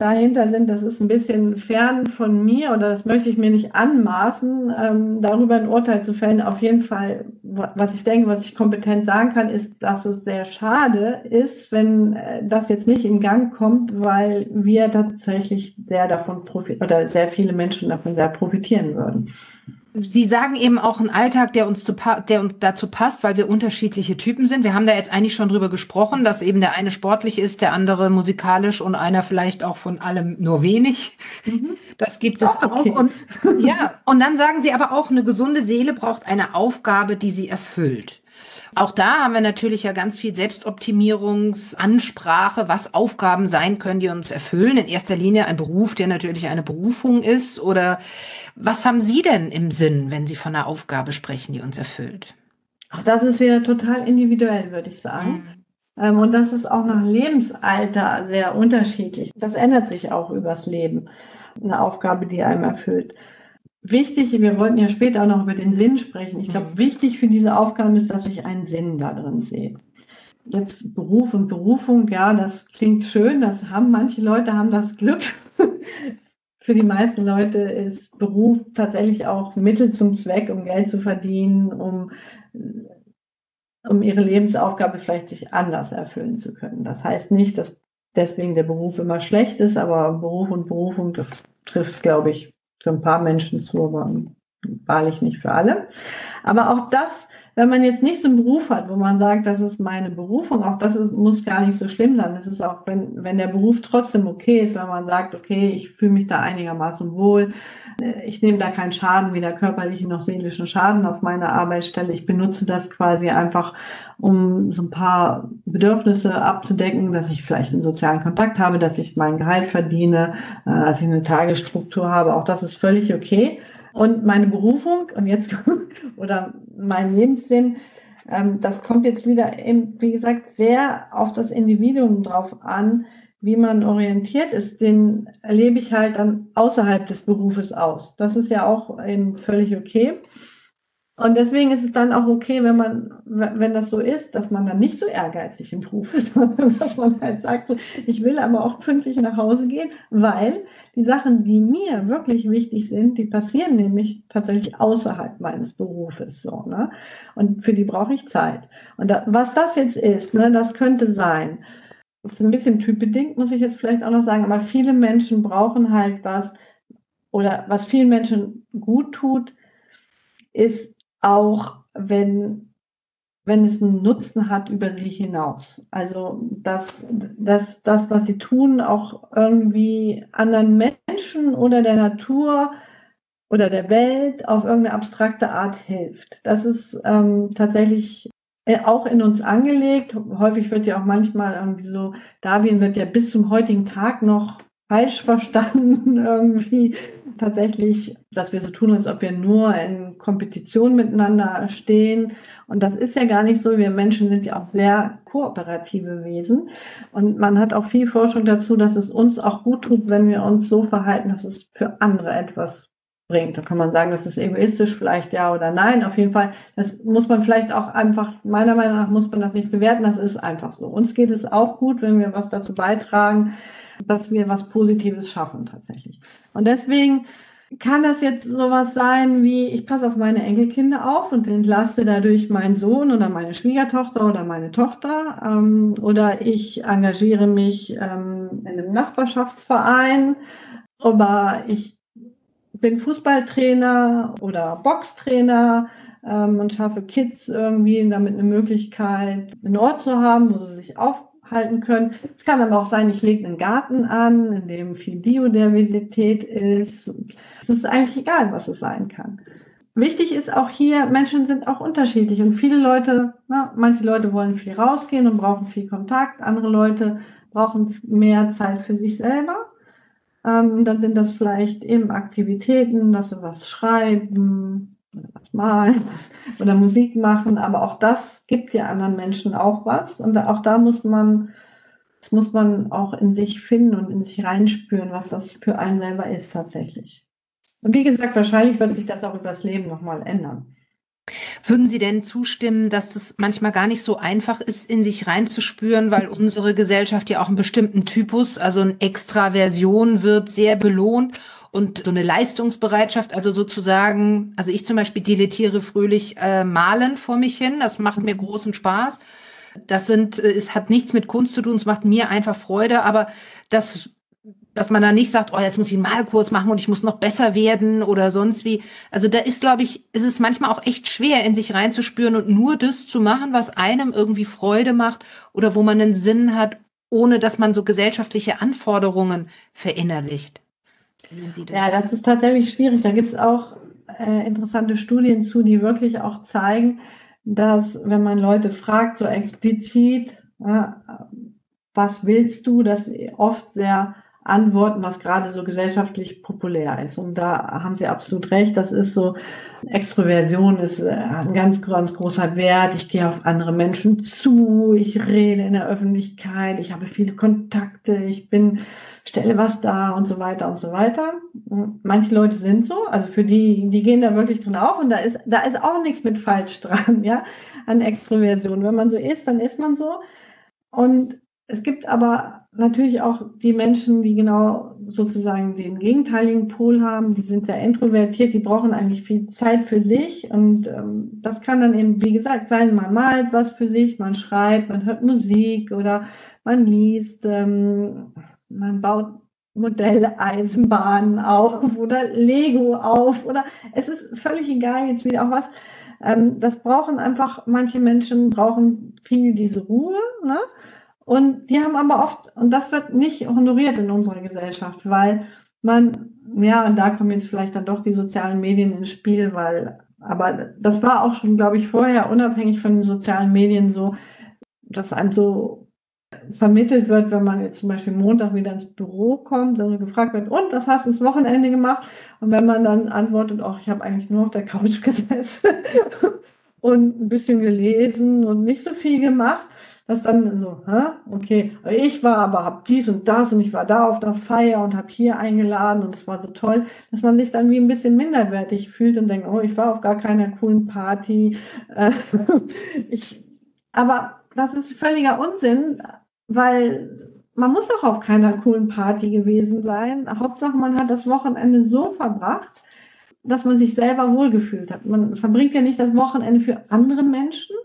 B: dahinter sind, das ist ein bisschen fern von mir oder das möchte ich mir nicht anmaßen, ähm, darüber ein Urteil zu fällen. Auf jeden Fall, was ich denke, was ich kompetent sagen kann, ist, dass es sehr schade ist, wenn äh, das jetzt nicht in Gang kommt, weil wir tatsächlich sehr davon profitieren oder sehr viele Menschen davon sehr profitieren würden.
D: Sie sagen eben auch einen Alltag, der uns, zu, der uns dazu passt, weil wir unterschiedliche Typen sind. Wir haben da jetzt eigentlich schon drüber gesprochen, dass eben der eine sportlich ist, der andere musikalisch und einer vielleicht auch von allem nur wenig. Mhm. Das gibt es okay. auch. Und, ja, und dann sagen Sie aber auch, eine gesunde Seele braucht eine Aufgabe, die sie erfüllt. Auch da haben wir natürlich ja ganz viel Selbstoptimierungsansprache, was Aufgaben sein können, die uns erfüllen. In erster Linie ein Beruf, der natürlich eine Berufung ist. Oder was haben Sie denn im Sinn, wenn Sie von einer Aufgabe sprechen, die uns erfüllt?
B: Auch das ist wieder total individuell, würde ich sagen. Mhm. Und das ist auch nach Lebensalter sehr unterschiedlich. Das ändert sich auch übers Leben. Eine Aufgabe, die einem erfüllt wichtig, wir wollten ja später auch noch über den Sinn sprechen. Ich glaube, mhm. wichtig für diese Aufgaben ist, dass ich einen Sinn da drin sehe. Jetzt Beruf und Berufung, ja, das klingt schön, das haben manche Leute haben das Glück. für die meisten Leute ist Beruf tatsächlich auch Mittel zum Zweck, um Geld zu verdienen, um, um ihre Lebensaufgabe vielleicht sich anders erfüllen zu können. Das heißt nicht, dass deswegen der Beruf immer schlecht ist, aber Beruf und Berufung, trifft, glaube ich, für ein paar Menschen zu, aber wahrlich nicht für alle. Aber auch das, wenn man jetzt nicht so einen Beruf hat, wo man sagt, das ist meine Berufung, auch das ist, muss gar nicht so schlimm sein. Es ist auch, wenn, wenn der Beruf trotzdem okay ist, wenn man sagt, okay, ich fühle mich da einigermaßen wohl, ich nehme da keinen Schaden, weder körperlichen noch seelischen Schaden auf meiner Arbeitsstelle. Ich benutze das quasi einfach, um so ein paar Bedürfnisse abzudecken, dass ich vielleicht einen sozialen Kontakt habe, dass ich mein Gehalt verdiene, äh, dass ich eine Tagesstruktur habe. Auch das ist völlig okay. Und meine Berufung und jetzt oder mein Lebenssinn, Ähm, das kommt jetzt wieder, eben, wie gesagt, sehr auf das Individuum drauf an, wie man orientiert ist. Den erlebe ich halt dann außerhalb des Berufes aus. Das ist ja auch eben völlig okay. Und deswegen ist es dann auch okay, wenn man, wenn das so ist, dass man dann nicht so ehrgeizig im Beruf ist, sondern dass man halt sagt, ich will aber auch pünktlich nach Hause gehen, weil die Sachen, die mir wirklich wichtig sind, die passieren nämlich tatsächlich außerhalb meines Berufes, so, ne? Und für die brauche ich Zeit. Und da, was das jetzt ist, ne, das könnte sein. Das ist ein bisschen typbedingt, muss ich jetzt vielleicht auch noch sagen, aber viele Menschen brauchen halt was, oder was vielen Menschen gut tut, ist auch wenn, wenn es einen Nutzen hat über sich hinaus. Also, dass, dass das, was sie tun, auch irgendwie anderen Menschen oder der Natur oder der Welt auf irgendeine abstrakte Art hilft. Das ist ähm, tatsächlich äh, auch in uns angelegt. Häufig wird ja auch manchmal irgendwie so, Darwin wird ja bis zum heutigen Tag noch falsch verstanden, irgendwie tatsächlich, dass wir so tun, als ob wir nur in Kompetition miteinander stehen. Und das ist ja gar nicht so. Wir Menschen sind ja auch sehr kooperative Wesen. Und man hat auch viel Forschung dazu, dass es uns auch gut tut, wenn wir uns so verhalten, dass es für andere etwas bringt. Da kann man sagen, das ist egoistisch, vielleicht ja oder nein. Auf jeden Fall, das muss man vielleicht auch einfach, meiner Meinung nach muss man das nicht bewerten. Das ist einfach so. Uns geht es auch gut, wenn wir was dazu beitragen, dass wir was Positives schaffen tatsächlich. Und deswegen kann das jetzt sowas sein wie, ich passe auf meine Enkelkinder auf und entlaste dadurch meinen Sohn oder meine Schwiegertochter oder meine Tochter. Ähm, oder ich engagiere mich ähm, in einem Nachbarschaftsverein. Aber ich bin Fußballtrainer oder Boxtrainer ähm, und schaffe Kids irgendwie damit eine Möglichkeit, einen Ort zu haben, wo sie sich auf halten können. Es kann aber auch sein, ich lege einen Garten an, in dem viel Biodiversität ist. Es ist eigentlich egal, was es sein kann. Wichtig ist auch hier, Menschen sind auch unterschiedlich und viele Leute, na, manche Leute wollen viel rausgehen und brauchen viel Kontakt, andere Leute brauchen mehr Zeit für sich selber. Ähm, dann sind das vielleicht eben Aktivitäten, dass sie was schreiben, oder was malen oder Musik machen, aber auch das gibt ja anderen Menschen auch was und auch da muss man, das muss man auch in sich finden und in sich reinspüren, was das für einen selber ist tatsächlich. Und wie gesagt, wahrscheinlich wird sich das auch übers Leben nochmal ändern.
D: Würden Sie denn zustimmen, dass es manchmal gar nicht so einfach ist, in sich reinzuspüren, weil unsere Gesellschaft ja auch einen bestimmten Typus, also eine Extraversion wird sehr belohnt und so eine Leistungsbereitschaft, also sozusagen, also ich zum Beispiel dilettiere fröhlich äh, malen vor mich hin, das macht mir großen Spaß. Das sind, äh, es hat nichts mit Kunst zu tun, es macht mir einfach Freude, aber das dass man da nicht sagt, oh, jetzt muss ich einen Malkurs machen und ich muss noch besser werden oder sonst wie. Also da ist, glaube ich, ist es manchmal auch echt schwer, in sich reinzuspüren und nur das zu machen, was einem irgendwie Freude macht oder wo man einen Sinn hat, ohne dass man so gesellschaftliche Anforderungen verinnerlicht.
B: Sie das? Ja, das ist tatsächlich schwierig. Da gibt es auch äh, interessante Studien zu, die wirklich auch zeigen, dass wenn man Leute fragt, so explizit, äh, was willst du, dass oft sehr antworten, was gerade so gesellschaftlich populär ist. Und da haben Sie absolut recht. Das ist so, Extroversion ist äh, ein ganz, ganz großer Wert. Ich gehe auf andere Menschen zu. Ich rede in der Öffentlichkeit. Ich habe viele Kontakte. Ich bin, stelle was da und so weiter und so weiter. Manche Leute sind so. Also für die, die gehen da wirklich drin auf. Und da ist, da ist auch nichts mit falsch dran, ja, an Extroversion. Wenn man so ist, dann ist man so. Und es gibt aber natürlich auch die Menschen, die genau sozusagen den gegenteiligen Pol haben. Die sind sehr introvertiert, die brauchen eigentlich viel Zeit für sich. Und ähm, das kann dann eben, wie gesagt, sein, man malt was für sich, man schreibt, man hört Musik oder man liest, ähm, man baut Modelle, Eisenbahnen auf oder Lego auf oder es ist völlig egal, jetzt wieder auch was. Ähm, das brauchen einfach, manche Menschen brauchen viel diese Ruhe, ne? Und die haben aber oft, und das wird nicht honoriert in unserer Gesellschaft, weil man, ja, und da kommen jetzt vielleicht dann doch die sozialen Medien ins Spiel, weil, aber das war auch schon, glaube ich, vorher unabhängig von den sozialen Medien so, dass einem so vermittelt wird, wenn man jetzt zum Beispiel Montag wieder ins Büro kommt, also gefragt wird, und was hast du das Wochenende gemacht? Und wenn man dann antwortet, ach, ich habe eigentlich nur auf der Couch gesessen und ein bisschen gelesen und nicht so viel gemacht. Das dann so, hä? okay, ich war aber, hab dies und das und ich war da auf einer Feier und habe hier eingeladen und es war so toll, dass man sich dann wie ein bisschen minderwertig fühlt und denkt, oh, ich war auf gar keiner coolen Party. Äh, ich, aber das ist völliger Unsinn, weil man muss doch auf keiner coolen Party gewesen sein. Hauptsache, man hat das Wochenende so verbracht, dass man sich selber wohlgefühlt hat. Man verbringt ja nicht das Wochenende für andere Menschen,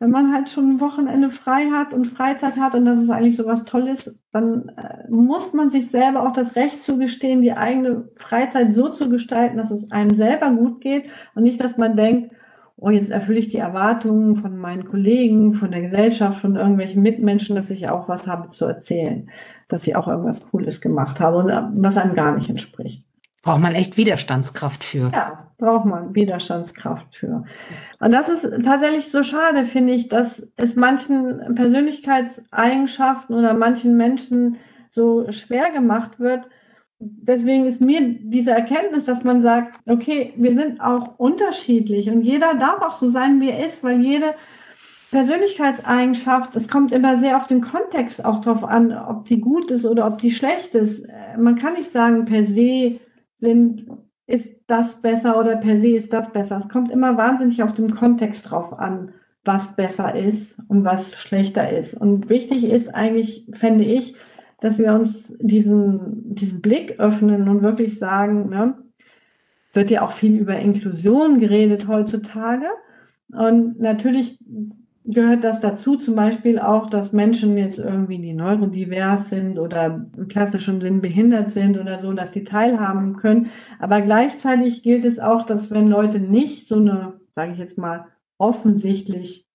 B: wenn man halt schon ein Wochenende frei hat und Freizeit hat und das ist eigentlich so was Tolles, dann äh, muss man sich selber auch das Recht zugestehen, die eigene Freizeit so zu gestalten, dass es einem selber gut geht und nicht, dass man denkt, oh, jetzt erfülle ich die Erwartungen von meinen Kollegen, von der Gesellschaft, von irgendwelchen Mitmenschen, dass ich auch was habe zu erzählen, dass ich auch irgendwas Cooles gemacht habe und äh, was einem gar nicht entspricht.
D: Braucht man echt Widerstandskraft für.
B: Ja, braucht man Widerstandskraft für. Und das ist tatsächlich so schade, finde ich, dass es manchen Persönlichkeitseigenschaften oder manchen Menschen so schwer gemacht wird. Deswegen ist mir diese Erkenntnis, dass man sagt, okay, wir sind auch unterschiedlich und jeder darf auch so sein, wie er ist, weil jede Persönlichkeitseigenschaft, es kommt immer sehr auf den Kontext auch drauf an, ob die gut ist oder ob die schlecht ist. Man kann nicht sagen, per se sind, ist das besser oder per se ist das besser. Es kommt immer wahnsinnig auf den Kontext drauf an, was besser ist und was schlechter ist. Und wichtig ist eigentlich, fände ich, dass wir uns diesen, diesen Blick öffnen und wirklich sagen, ne, wird ja auch viel über Inklusion geredet heutzutage. Und natürlich gehört das dazu, zum Beispiel auch, dass Menschen jetzt irgendwie die neurodivers sind oder im klassischen Sinn behindert sind oder so, dass sie teilhaben können. Aber gleichzeitig gilt es auch, dass wenn Leute nicht so eine, sage ich jetzt mal, offensichtlich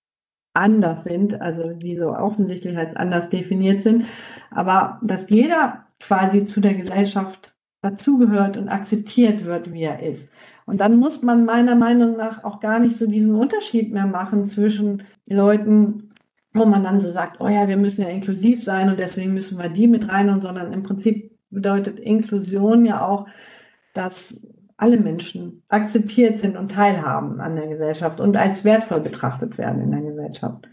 B: anders sind, also die so offensichtlich als anders definiert sind, aber dass jeder quasi zu der Gesellschaft dazugehört und akzeptiert wird, wie er ist. Und dann muss man meiner Meinung nach auch gar nicht so diesen Unterschied mehr machen zwischen Leuten, wo man dann so sagt, oh ja, wir müssen ja inklusiv sein und deswegen müssen wir die mit rein und sondern im Prinzip bedeutet Inklusion ja auch, dass alle Menschen akzeptiert sind und teilhaben an der Gesellschaft und als wertvoll betrachtet werden in der Gesellschaft.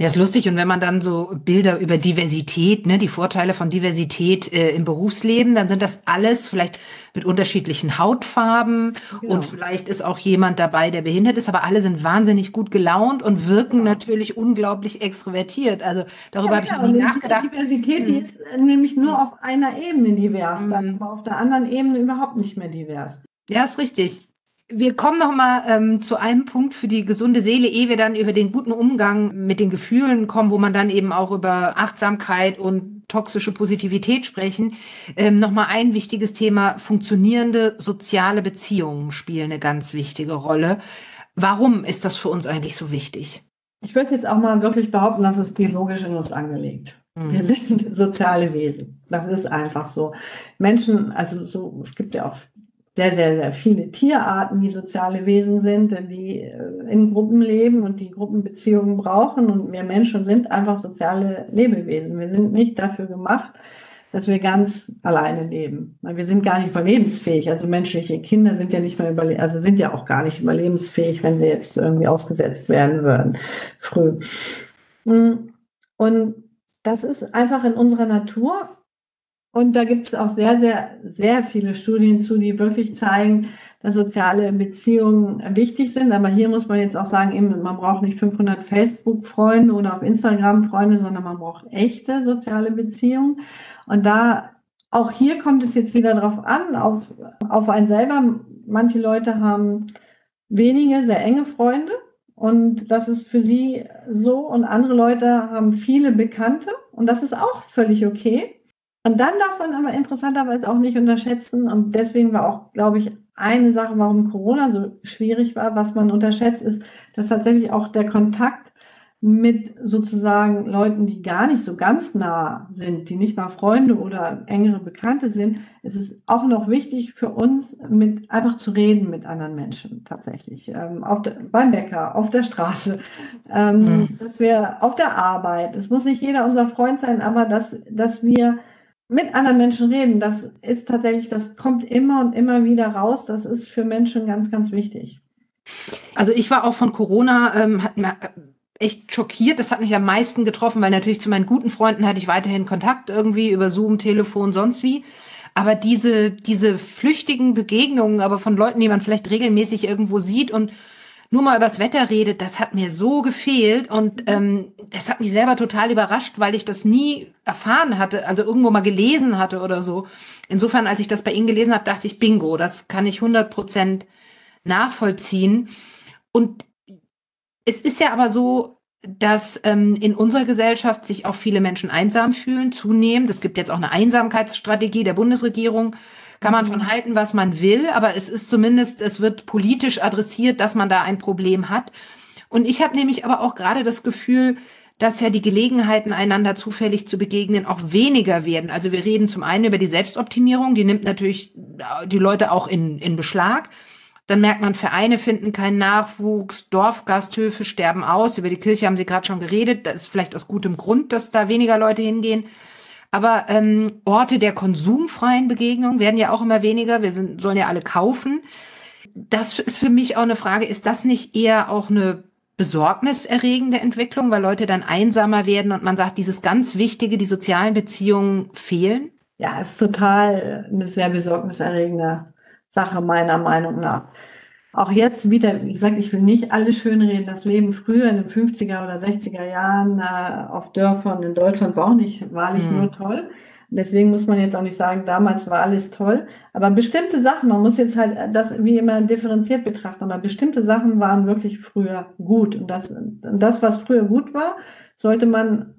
D: Ja, ist lustig. Und wenn man dann so Bilder über Diversität, ne, die Vorteile von Diversität äh, im Berufsleben, dann sind das alles vielleicht mit unterschiedlichen Hautfarben genau. und vielleicht ist auch jemand dabei, der behindert ist, aber alle sind wahnsinnig gut gelaunt und wirken genau. natürlich unglaublich extrovertiert. Also darüber ja, habe genau. ich nie nachgedacht.
B: Diversität, die hm. ist nämlich nur hm. auf einer Ebene divers, dann hm. aber auf der anderen Ebene überhaupt nicht mehr divers.
D: Ja, ist richtig. Wir kommen noch mal ähm, zu einem Punkt für die gesunde Seele, ehe wir dann über den guten Umgang mit den Gefühlen kommen, wo man dann eben auch über Achtsamkeit und toxische Positivität sprechen. Ähm, noch mal ein wichtiges Thema: Funktionierende soziale Beziehungen spielen eine ganz wichtige Rolle. Warum ist das für uns eigentlich so wichtig?
B: Ich würde jetzt auch mal wirklich behaupten, dass es biologisch in uns angelegt. Mhm. Wir sind soziale Wesen. Das ist einfach so. Menschen, also so, es gibt ja auch sehr, sehr, sehr viele Tierarten, die soziale Wesen sind, die äh, in Gruppen leben und die Gruppenbeziehungen brauchen. Und wir Menschen sind einfach soziale Lebewesen. Wir sind nicht dafür gemacht, dass wir ganz alleine leben. Wir sind gar nicht überlebensfähig. Also menschliche Kinder sind ja nicht mehr überle also sind ja auch gar nicht überlebensfähig, wenn wir jetzt irgendwie ausgesetzt werden würden, früh. Und das ist einfach in unserer Natur und da gibt es auch sehr, sehr, sehr viele Studien zu, die wirklich zeigen, dass soziale Beziehungen wichtig sind. Aber hier muss man jetzt auch sagen, eben, man braucht nicht 500 Facebook-Freunde oder auf Instagram Freunde, sondern man braucht echte soziale Beziehungen. Und da, auch hier kommt es jetzt wieder drauf an, auf, auf einen selber. Manche Leute haben wenige, sehr enge Freunde. Und das ist für sie so. Und andere Leute haben viele Bekannte. Und das ist auch völlig okay. Und dann darf man aber interessanterweise auch nicht unterschätzen, und deswegen war auch, glaube ich, eine Sache, warum Corona so schwierig war, was man unterschätzt, ist, dass tatsächlich auch der Kontakt mit sozusagen Leuten, die gar nicht so ganz nah sind, die nicht mal Freunde oder engere Bekannte sind, es ist auch noch wichtig für uns, mit einfach zu reden mit anderen Menschen tatsächlich. Ähm, auf der, beim Bäcker, auf der Straße, ähm, mhm. dass wir auf der Arbeit, es muss nicht jeder unser Freund sein, aber dass, dass wir mit anderen Menschen reden, das ist tatsächlich, das kommt immer und immer wieder raus. Das ist für Menschen ganz, ganz wichtig.
D: Also ich war auch von Corona, ähm, hat mir echt schockiert. Das hat mich am meisten getroffen, weil natürlich zu meinen guten Freunden hatte ich weiterhin Kontakt irgendwie über Zoom, Telefon, sonst wie. Aber diese, diese flüchtigen Begegnungen, aber von Leuten, die man vielleicht regelmäßig irgendwo sieht und nur mal übers Wetter redet, das hat mir so gefehlt und ähm, das hat mich selber total überrascht, weil ich das nie erfahren hatte, also irgendwo mal gelesen hatte oder so. Insofern, als ich das bei Ihnen gelesen habe, dachte ich, bingo, das kann ich 100 Prozent nachvollziehen. Und es ist ja aber so, dass ähm, in unserer Gesellschaft sich auch viele Menschen einsam fühlen, zunehmend. Es gibt jetzt auch eine Einsamkeitsstrategie der Bundesregierung. Kann man von halten, was man will, aber es ist zumindest, es wird politisch adressiert, dass man da ein Problem hat. Und ich habe nämlich aber auch gerade das Gefühl, dass ja die Gelegenheiten, einander zufällig zu begegnen, auch weniger werden. Also wir reden zum einen über die Selbstoptimierung, die nimmt natürlich die Leute auch in, in Beschlag. Dann merkt man, Vereine finden keinen Nachwuchs, Dorfgasthöfe sterben aus. Über die Kirche haben Sie gerade schon geredet. Das ist vielleicht aus gutem Grund, dass da weniger Leute hingehen. Aber ähm, Orte der konsumfreien Begegnung werden ja auch immer weniger. Wir sind, sollen ja alle kaufen. Das ist für mich auch eine Frage, ist das nicht eher auch eine besorgniserregende Entwicklung, weil Leute dann einsamer werden und man sagt, dieses ganz Wichtige, die sozialen Beziehungen fehlen?
B: Ja, ist total eine sehr besorgniserregende Sache meiner Meinung nach. Auch jetzt wieder, wie gesagt, ich will nicht alles schönreden. Das Leben früher in den 50er oder 60er Jahren äh, auf Dörfern in Deutschland war auch nicht wahrlich mhm. nur toll. Deswegen muss man jetzt auch nicht sagen, damals war alles toll. Aber bestimmte Sachen, man muss jetzt halt das wie immer differenziert betrachten, aber bestimmte Sachen waren wirklich früher gut. Und das, das was früher gut war, sollte man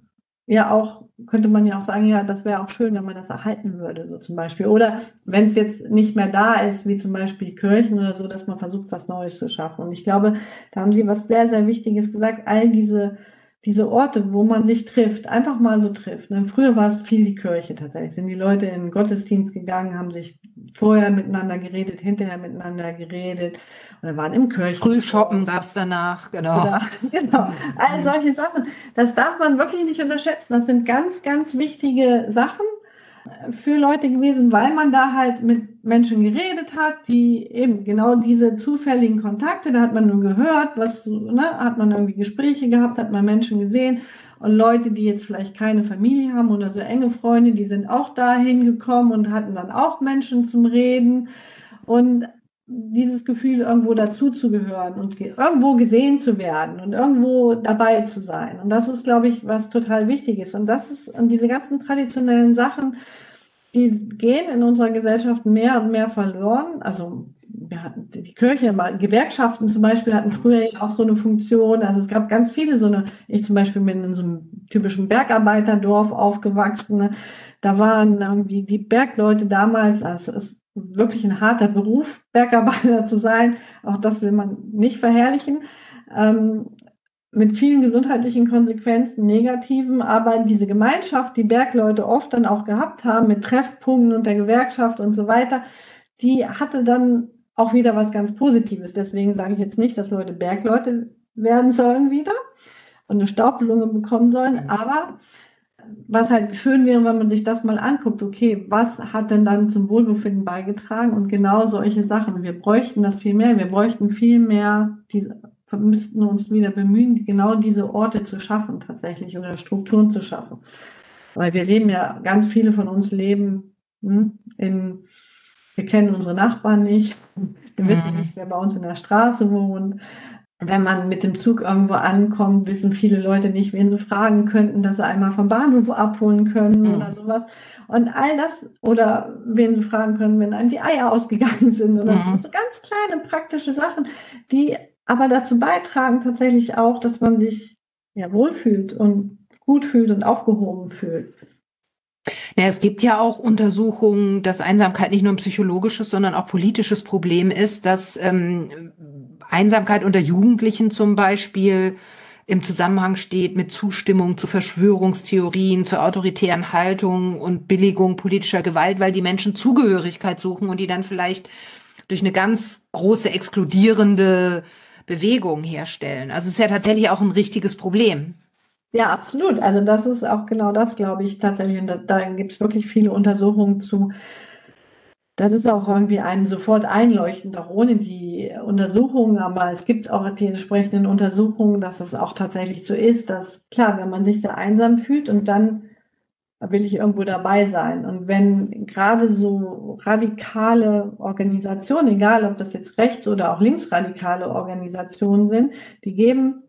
B: ja auch könnte man ja auch sagen, ja, das wäre auch schön, wenn man das erhalten würde, so zum Beispiel. Oder wenn es jetzt nicht mehr da ist, wie zum Beispiel Kirchen oder so, dass man versucht, was Neues zu schaffen. Und ich glaube, da haben Sie was sehr, sehr Wichtiges gesagt. All diese, diese Orte, wo man sich trifft, einfach mal so trifft. Ne? Früher war es viel die Kirche tatsächlich. Sind die Leute in den Gottesdienst gegangen, haben sich vorher miteinander geredet, hinterher miteinander geredet wir waren im Kirchen.
D: Frühshoppen gab es danach, genau. Oder,
B: genau. All solche Sachen. Das darf man wirklich nicht unterschätzen. Das sind ganz, ganz wichtige Sachen für Leute gewesen, weil man da halt mit Menschen geredet hat, die eben genau diese zufälligen Kontakte, da hat man nur gehört, was, ne, hat man irgendwie Gespräche gehabt, hat man Menschen gesehen und Leute, die jetzt vielleicht keine Familie haben oder so enge Freunde, die sind auch dahin gekommen und hatten dann auch Menschen zum Reden und dieses Gefühl, irgendwo dazuzugehören und irgendwo gesehen zu werden und irgendwo dabei zu sein. Und das ist, glaube ich, was total wichtig ist. Und das ist, und diese ganzen traditionellen Sachen, die gehen in unserer Gesellschaft mehr und mehr verloren. Also wir hatten die Kirche, Gewerkschaften zum Beispiel hatten früher auch so eine Funktion. Also es gab ganz viele so eine, ich zum Beispiel bin in so einem typischen Bergarbeiterdorf aufgewachsen. Ne? Da waren irgendwie die Bergleute damals, also es wirklich ein harter Beruf, Bergarbeiter zu sein. Auch das will man nicht verherrlichen. Ähm, mit vielen gesundheitlichen Konsequenzen, negativen, aber diese Gemeinschaft, die Bergleute oft dann auch gehabt haben, mit Treffpunkten und der Gewerkschaft und so weiter, die hatte dann auch wieder was ganz Positives. Deswegen sage ich jetzt nicht, dass Leute Bergleute werden sollen wieder und eine Staubbelunge bekommen sollen, aber was halt schön wäre, wenn man sich das mal anguckt, okay, was hat denn dann zum Wohlbefinden beigetragen und genau solche Sachen. Wir bräuchten das viel mehr, wir bräuchten viel mehr, die müssten uns wieder bemühen, genau diese Orte zu schaffen tatsächlich oder Strukturen zu schaffen. Weil wir leben ja, ganz viele von uns leben hm, in, wir kennen unsere Nachbarn nicht, wir wissen mhm. nicht, wer bei uns in der Straße wohnt wenn man mit dem Zug irgendwo ankommt, wissen viele Leute nicht, wen sie fragen könnten, dass sie einmal vom Bahnhof abholen können mhm. oder sowas. Und all das, oder wen sie fragen können, wenn einem die Eier ausgegangen sind oder mhm. so ganz kleine praktische Sachen, die aber dazu beitragen tatsächlich auch, dass man sich ja wohlfühlt und gut fühlt und aufgehoben fühlt.
D: Ja, es gibt ja auch Untersuchungen, dass Einsamkeit nicht nur ein psychologisches, sondern auch politisches Problem ist, dass ähm, Einsamkeit unter Jugendlichen zum Beispiel im Zusammenhang steht mit Zustimmung zu Verschwörungstheorien, zur autoritären Haltung und Billigung politischer Gewalt, weil die Menschen Zugehörigkeit suchen und die dann vielleicht durch eine ganz große exkludierende Bewegung herstellen. Also es ist ja tatsächlich auch ein richtiges Problem.
B: Ja, absolut. Also das ist auch genau das, glaube ich, tatsächlich. Und da, da gibt es wirklich viele Untersuchungen zu, das ist auch irgendwie einem sofort einleuchtend, auch ohne die Untersuchungen. Aber es gibt auch die entsprechenden Untersuchungen, dass es auch tatsächlich so ist, dass klar, wenn man sich da einsam fühlt und dann will ich irgendwo dabei sein. Und wenn gerade so radikale Organisationen, egal ob das jetzt rechts- oder auch linksradikale Organisationen sind, die geben,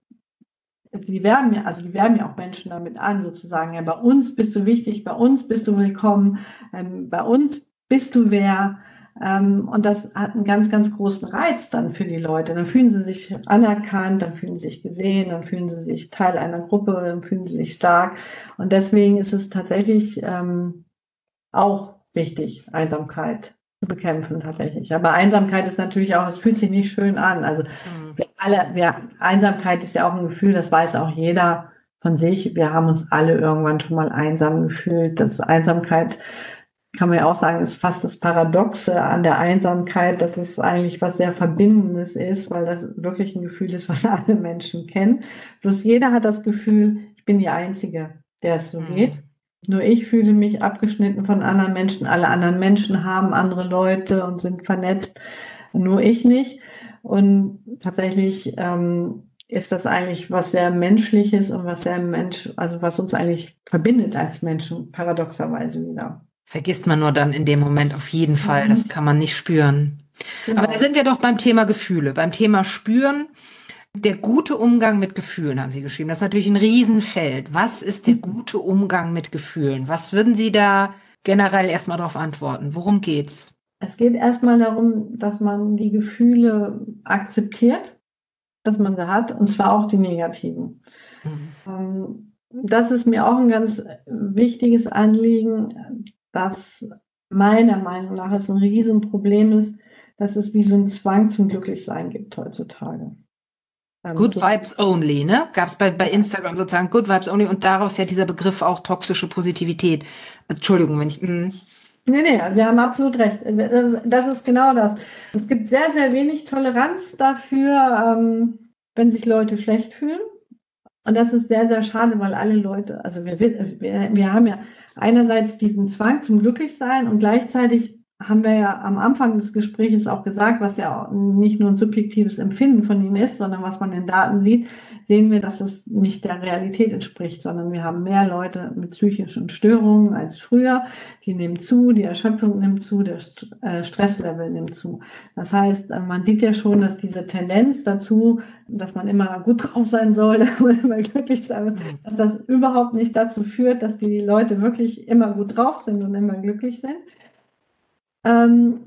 B: die werben ja, also die werben ja auch Menschen damit an, sozusagen, ja, bei uns bist du wichtig, bei uns bist du willkommen, ähm, bei uns bist du wer. Ähm, und das hat einen ganz, ganz großen Reiz dann für die Leute. Dann fühlen sie sich anerkannt, dann fühlen sie sich gesehen, dann fühlen sie sich Teil einer Gruppe, dann fühlen sie sich stark. Und deswegen ist es tatsächlich ähm, auch wichtig, Einsamkeit zu bekämpfen tatsächlich. Aber Einsamkeit ist natürlich auch, es fühlt sich nicht schön an. Also mhm. wir alle, wir, Einsamkeit ist ja auch ein Gefühl, das weiß auch jeder von sich. Wir haben uns alle irgendwann schon mal einsam gefühlt. Das Einsamkeit kann man ja auch sagen, ist fast das Paradoxe an der Einsamkeit, dass es eigentlich was sehr Verbindendes ist, weil das wirklich ein Gefühl ist, was alle Menschen kennen. Bloß jeder hat das Gefühl, ich bin die Einzige, der es so mhm. geht. Nur ich fühle mich abgeschnitten von anderen Menschen. Alle anderen Menschen haben andere Leute und sind vernetzt. Nur ich nicht. Und tatsächlich ähm, ist das eigentlich was sehr Menschliches und was sehr Mensch, also was uns eigentlich verbindet als Menschen, paradoxerweise wieder.
D: Vergisst man nur dann in dem Moment auf jeden Fall. Das mhm. kann man nicht spüren. Genau. Aber da sind wir doch beim Thema Gefühle, beim Thema Spüren. Der gute Umgang mit Gefühlen, haben Sie geschrieben. Das ist natürlich ein Riesenfeld. Was ist der mhm. gute Umgang mit Gefühlen? Was würden Sie da generell erstmal darauf antworten? Worum geht's?
B: Es geht erstmal darum, dass man die Gefühle akzeptiert, dass man sie hat, und zwar auch die negativen. Mhm. Ähm, das ist mir auch ein ganz wichtiges Anliegen, dass meiner Meinung nach es ein Riesenproblem ist, dass es wie so ein Zwang zum Glücklichsein gibt heutzutage.
D: Ähm, Good Vibes Only, ne? Gab es bei, bei Instagram sozusagen Good Vibes Only und daraus ja dieser Begriff auch toxische Positivität. Entschuldigung, wenn ich. Mh.
B: Nee, nee, Sie haben absolut recht. Das, das, ist genau das. Es gibt sehr, sehr wenig Toleranz dafür, ähm, wenn sich Leute schlecht fühlen. Und das ist sehr, sehr schade, weil alle Leute, also wir, wir, wir haben ja einerseits diesen Zwang zum Glücklichsein und gleichzeitig haben wir ja am Anfang des Gesprächs auch gesagt, was ja nicht nur ein subjektives Empfinden von ihnen ist, sondern was man in Daten sieht, sehen wir, dass es nicht der Realität entspricht, sondern wir haben mehr Leute mit psychischen Störungen als früher. Die nehmen zu, die Erschöpfung nimmt zu, der äh, Stresslevel nimmt zu. Das heißt, äh, man sieht ja schon, dass diese Tendenz dazu, dass man immer gut drauf sein soll und immer glücklich sein muss, dass das überhaupt nicht dazu führt, dass die Leute wirklich immer gut drauf sind und immer glücklich sind. Ähm,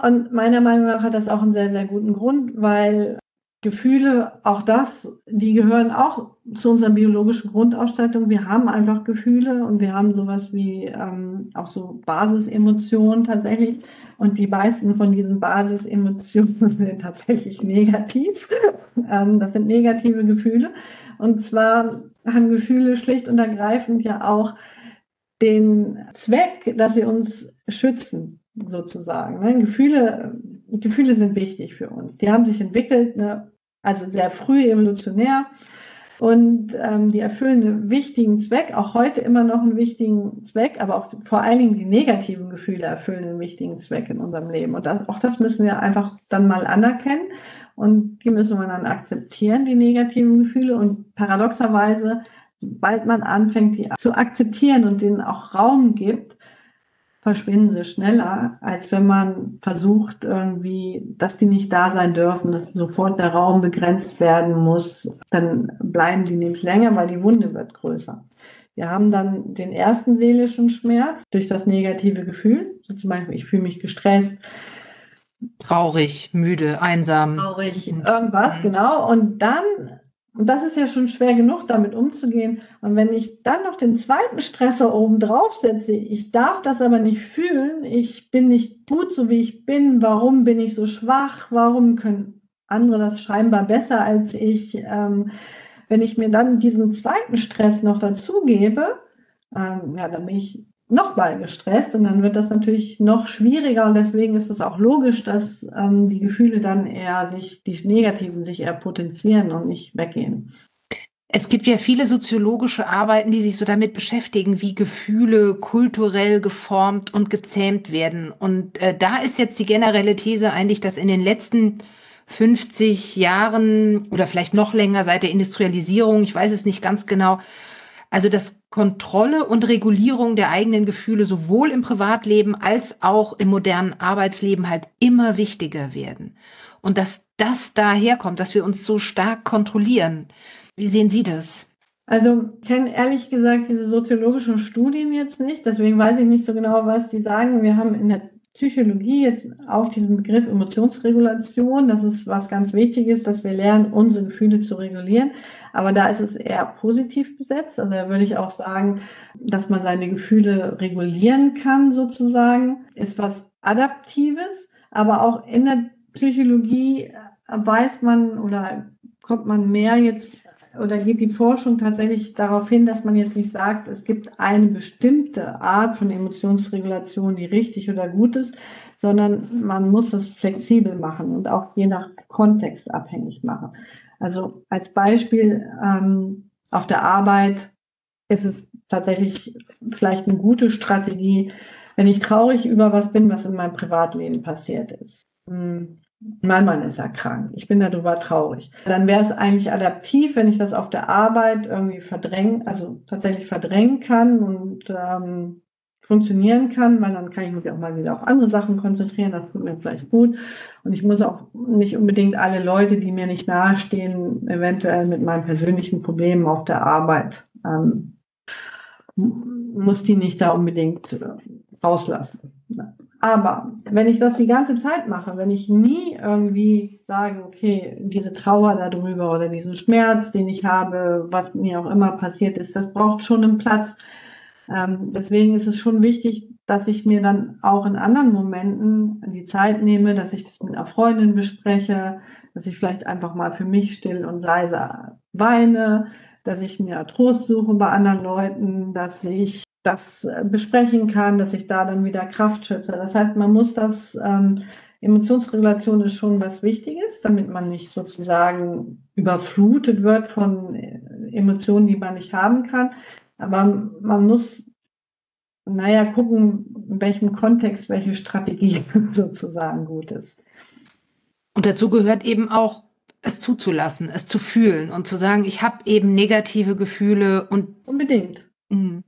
B: und meiner Meinung nach hat das auch einen sehr, sehr guten Grund, weil Gefühle, auch das, die gehören auch zu unserer biologischen Grundausstattung. Wir haben einfach Gefühle und wir haben sowas wie ähm, auch so Basisemotionen tatsächlich. Und die meisten von diesen Basisemotionen sind tatsächlich negativ. ähm, das sind negative Gefühle. Und zwar haben Gefühle schlicht und ergreifend ja auch den Zweck, dass sie uns schützen sozusagen. Ne? Gefühle, Gefühle sind wichtig für uns. Die haben sich entwickelt, ne? also sehr früh evolutionär. Und ähm, die erfüllen einen wichtigen Zweck, auch heute immer noch einen wichtigen Zweck, aber auch vor allen Dingen die negativen Gefühle erfüllen einen wichtigen Zweck in unserem Leben. Und das, auch das müssen wir einfach dann mal anerkennen und die müssen wir dann akzeptieren, die negativen Gefühle. Und paradoxerweise, sobald man anfängt, die zu akzeptieren und denen auch Raum gibt, verschwinden sie schneller, als wenn man versucht, irgendwie, dass die nicht da sein dürfen, dass sofort der Raum begrenzt werden muss. Dann bleiben die nämlich länger, weil die Wunde wird größer. Wir haben dann den ersten seelischen Schmerz durch das negative Gefühl. So zum Beispiel, ich fühle mich gestresst.
D: Traurig, müde, einsam.
B: Traurig, irgendwas, genau. Und dann und das ist ja schon schwer genug, damit umzugehen. Und wenn ich dann noch den zweiten Stressor oben drauf setze, ich darf das aber nicht fühlen, ich bin nicht gut, so wie ich bin, warum bin ich so schwach, warum können andere das scheinbar besser als ich, ähm, wenn ich mir dann diesen zweiten Stress noch dazu gebe, ähm, ja, dann bin ich nochmal gestresst und dann wird das natürlich noch schwieriger und deswegen ist es auch logisch, dass ähm, die Gefühle dann eher sich, die negativen sich eher potenzieren und nicht weggehen.
D: Es gibt ja viele soziologische Arbeiten, die sich so damit beschäftigen, wie Gefühle kulturell geformt und gezähmt werden. Und äh, da ist jetzt die generelle These eigentlich, dass in den letzten 50 Jahren oder vielleicht noch länger seit der Industrialisierung, ich weiß es nicht ganz genau, also dass Kontrolle und Regulierung der eigenen Gefühle sowohl im Privatleben als auch im modernen Arbeitsleben halt immer wichtiger werden. Und dass das daherkommt, dass wir uns so stark kontrollieren. Wie sehen Sie das?
B: Also ich kenne ehrlich gesagt diese soziologischen Studien jetzt nicht, deswegen weiß ich nicht so genau, was die sagen. Wir haben in der Psychologie jetzt auch diesen Begriff Emotionsregulation. Das ist was ganz Wichtiges, dass wir lernen, unsere Gefühle zu regulieren. Aber da ist es eher positiv besetzt. Also da würde ich auch sagen, dass man seine Gefühle regulieren kann, sozusagen, ist was Adaptives. Aber auch in der Psychologie weiß man oder kommt man mehr jetzt oder geht die Forschung tatsächlich darauf hin, dass man jetzt nicht sagt, es gibt eine bestimmte Art von Emotionsregulation, die richtig oder gut ist, sondern man muss das flexibel machen und auch je nach Kontext abhängig machen. Also als Beispiel ähm, auf der Arbeit ist es tatsächlich vielleicht eine gute Strategie, wenn ich traurig über was bin, was in meinem Privatleben passiert ist. Hm mein Mann ist ja krank, ich bin darüber traurig. Dann wäre es eigentlich adaptiv, wenn ich das auf der Arbeit irgendwie verdrängen, also tatsächlich verdrängen kann und ähm, funktionieren kann, weil dann kann ich mich auch mal wieder auf andere Sachen konzentrieren, das tut mir vielleicht gut. Und ich muss auch nicht unbedingt alle Leute, die mir nicht nahestehen, eventuell mit meinen persönlichen Problemen auf der Arbeit, ähm, muss die nicht da unbedingt äh, rauslassen. Aber wenn ich das die ganze Zeit mache, wenn ich nie irgendwie sage, okay, diese Trauer darüber oder diesen Schmerz, den ich habe, was mir auch immer passiert ist, das braucht schon einen Platz. Ähm, deswegen ist es schon wichtig, dass ich mir dann auch in anderen Momenten die Zeit nehme, dass ich das mit einer Freundin bespreche, dass ich vielleicht einfach mal für mich still und leise weine, dass ich mir Trost suche bei anderen Leuten, dass ich das äh, besprechen kann, dass ich da dann wieder Kraft schütze. Das heißt, man muss das, ähm, Emotionsregulation ist schon was Wichtiges, damit man nicht sozusagen überflutet wird von äh, Emotionen, die man nicht haben kann. Aber man muss, naja, gucken, in welchem Kontext welche Strategie sozusagen gut ist.
D: Und dazu gehört eben auch, es zuzulassen, es zu fühlen und zu sagen, ich habe eben negative Gefühle und
B: unbedingt. Mh.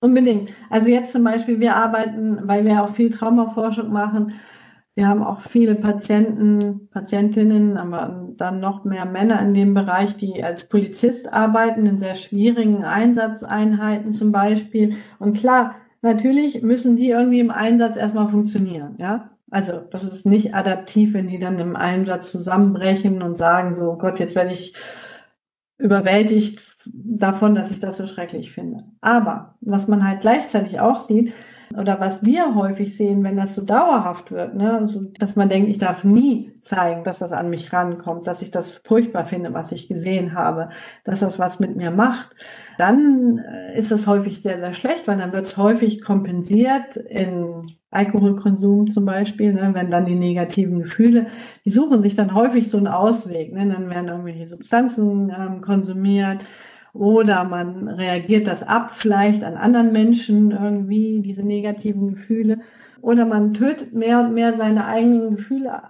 B: Unbedingt. Also jetzt zum Beispiel, wir arbeiten, weil wir auch viel Traumaforschung machen. Wir haben auch viele Patienten, Patientinnen, aber dann noch mehr Männer in dem Bereich, die als Polizist arbeiten, in sehr schwierigen Einsatzeinheiten zum Beispiel. Und klar, natürlich müssen die irgendwie im Einsatz erstmal funktionieren, ja. Also das ist nicht adaptiv, wenn die dann im Einsatz zusammenbrechen und sagen so, oh Gott, jetzt werde ich überwältigt davon, dass ich das so schrecklich finde. Aber was man halt gleichzeitig auch sieht, oder was wir häufig sehen, wenn das so dauerhaft wird, ne, also, dass man denkt, ich darf nie zeigen, dass das an mich rankommt, dass ich das furchtbar finde, was ich gesehen habe, dass das was mit mir macht, dann äh, ist es häufig sehr, sehr schlecht, weil dann wird es häufig kompensiert in Alkoholkonsum zum Beispiel, ne, wenn dann die negativen Gefühle, die suchen sich dann häufig so einen Ausweg, ne, dann werden irgendwelche Substanzen ähm, konsumiert, oder man reagiert das ab, vielleicht an anderen Menschen irgendwie, diese negativen Gefühle. Oder man tötet mehr und mehr seine eigenen Gefühle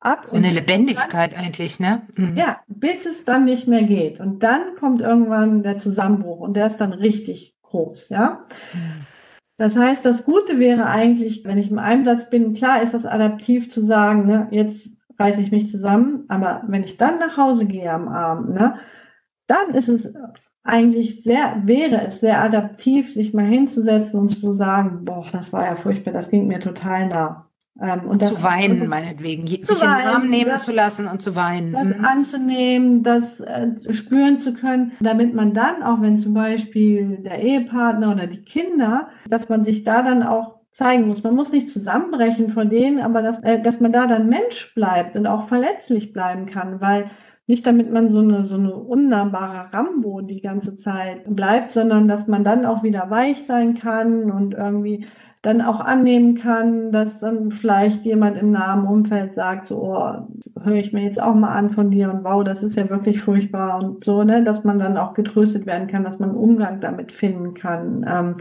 B: ab.
D: So eine Lebendigkeit dann, eigentlich, ne?
B: Mhm. Ja, bis es dann nicht mehr geht. Und dann kommt irgendwann der Zusammenbruch und der ist dann richtig groß, ja. Mhm. Das heißt, das Gute wäre eigentlich, wenn ich im Einsatz bin, klar ist das adaptiv zu sagen, ne, jetzt reiße ich mich zusammen, aber wenn ich dann nach Hause gehe am Abend, ne, dann ist es eigentlich sehr, wäre es sehr adaptiv, sich mal hinzusetzen und zu sagen, boah, das war ja furchtbar, das ging mir total nah.
D: Ähm, und, und das, zu weinen, also, meinetwegen, sich weinen, in den Arm nehmen das, zu lassen und zu weinen.
B: Das mhm. anzunehmen, das äh, spüren zu können, damit man dann, auch wenn zum Beispiel der Ehepartner oder die Kinder, dass man sich da dann auch zeigen muss. Man muss nicht zusammenbrechen von denen, aber dass, äh, dass man da dann Mensch bleibt und auch verletzlich bleiben kann, weil nicht damit man so eine, so eine unnahbare Rambo die ganze Zeit bleibt, sondern dass man dann auch wieder weich sein kann und irgendwie dann auch annehmen kann, dass dann vielleicht jemand im nahen Umfeld sagt, so, oh, höre ich mir jetzt auch mal an von dir und wow, das ist ja wirklich furchtbar und so, ne, dass man dann auch getröstet werden kann, dass man einen Umgang damit finden kann, ähm,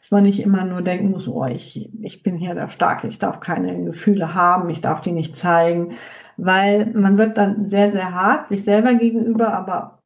B: dass man nicht immer nur denken muss, oh, ich, ich bin hier der Starke, ich darf keine Gefühle haben, ich darf die nicht zeigen, weil man wird dann sehr, sehr hart sich selber gegenüber, aber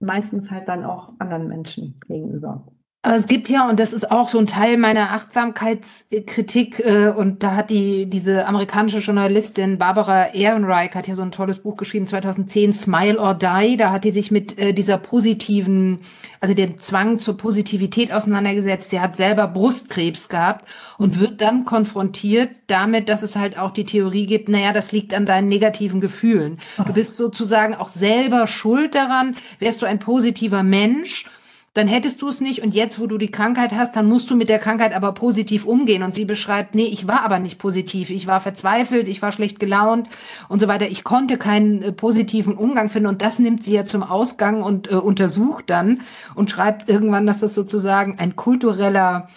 B: meistens halt dann auch anderen Menschen gegenüber.
D: Aber es gibt ja, und das ist auch so ein Teil meiner Achtsamkeitskritik, äh, und da hat die, diese amerikanische Journalistin Barbara Ehrenreich hat ja so ein tolles Buch geschrieben, 2010, Smile or Die, da hat die sich mit äh, dieser positiven, also dem Zwang zur Positivität auseinandergesetzt. Sie hat selber Brustkrebs gehabt und wird dann konfrontiert damit, dass es halt auch die Theorie gibt, naja, das liegt an deinen negativen Gefühlen. Du bist sozusagen auch selber schuld daran, wärst du ein positiver Mensch, dann hättest du es nicht. Und jetzt, wo du die Krankheit hast, dann musst du mit der Krankheit aber positiv umgehen. Und sie beschreibt, nee, ich war aber nicht positiv. Ich war verzweifelt, ich war schlecht gelaunt und so weiter. Ich konnte keinen äh, positiven Umgang finden. Und das nimmt sie ja zum Ausgang und äh, untersucht dann und schreibt irgendwann, dass das sozusagen ein kultureller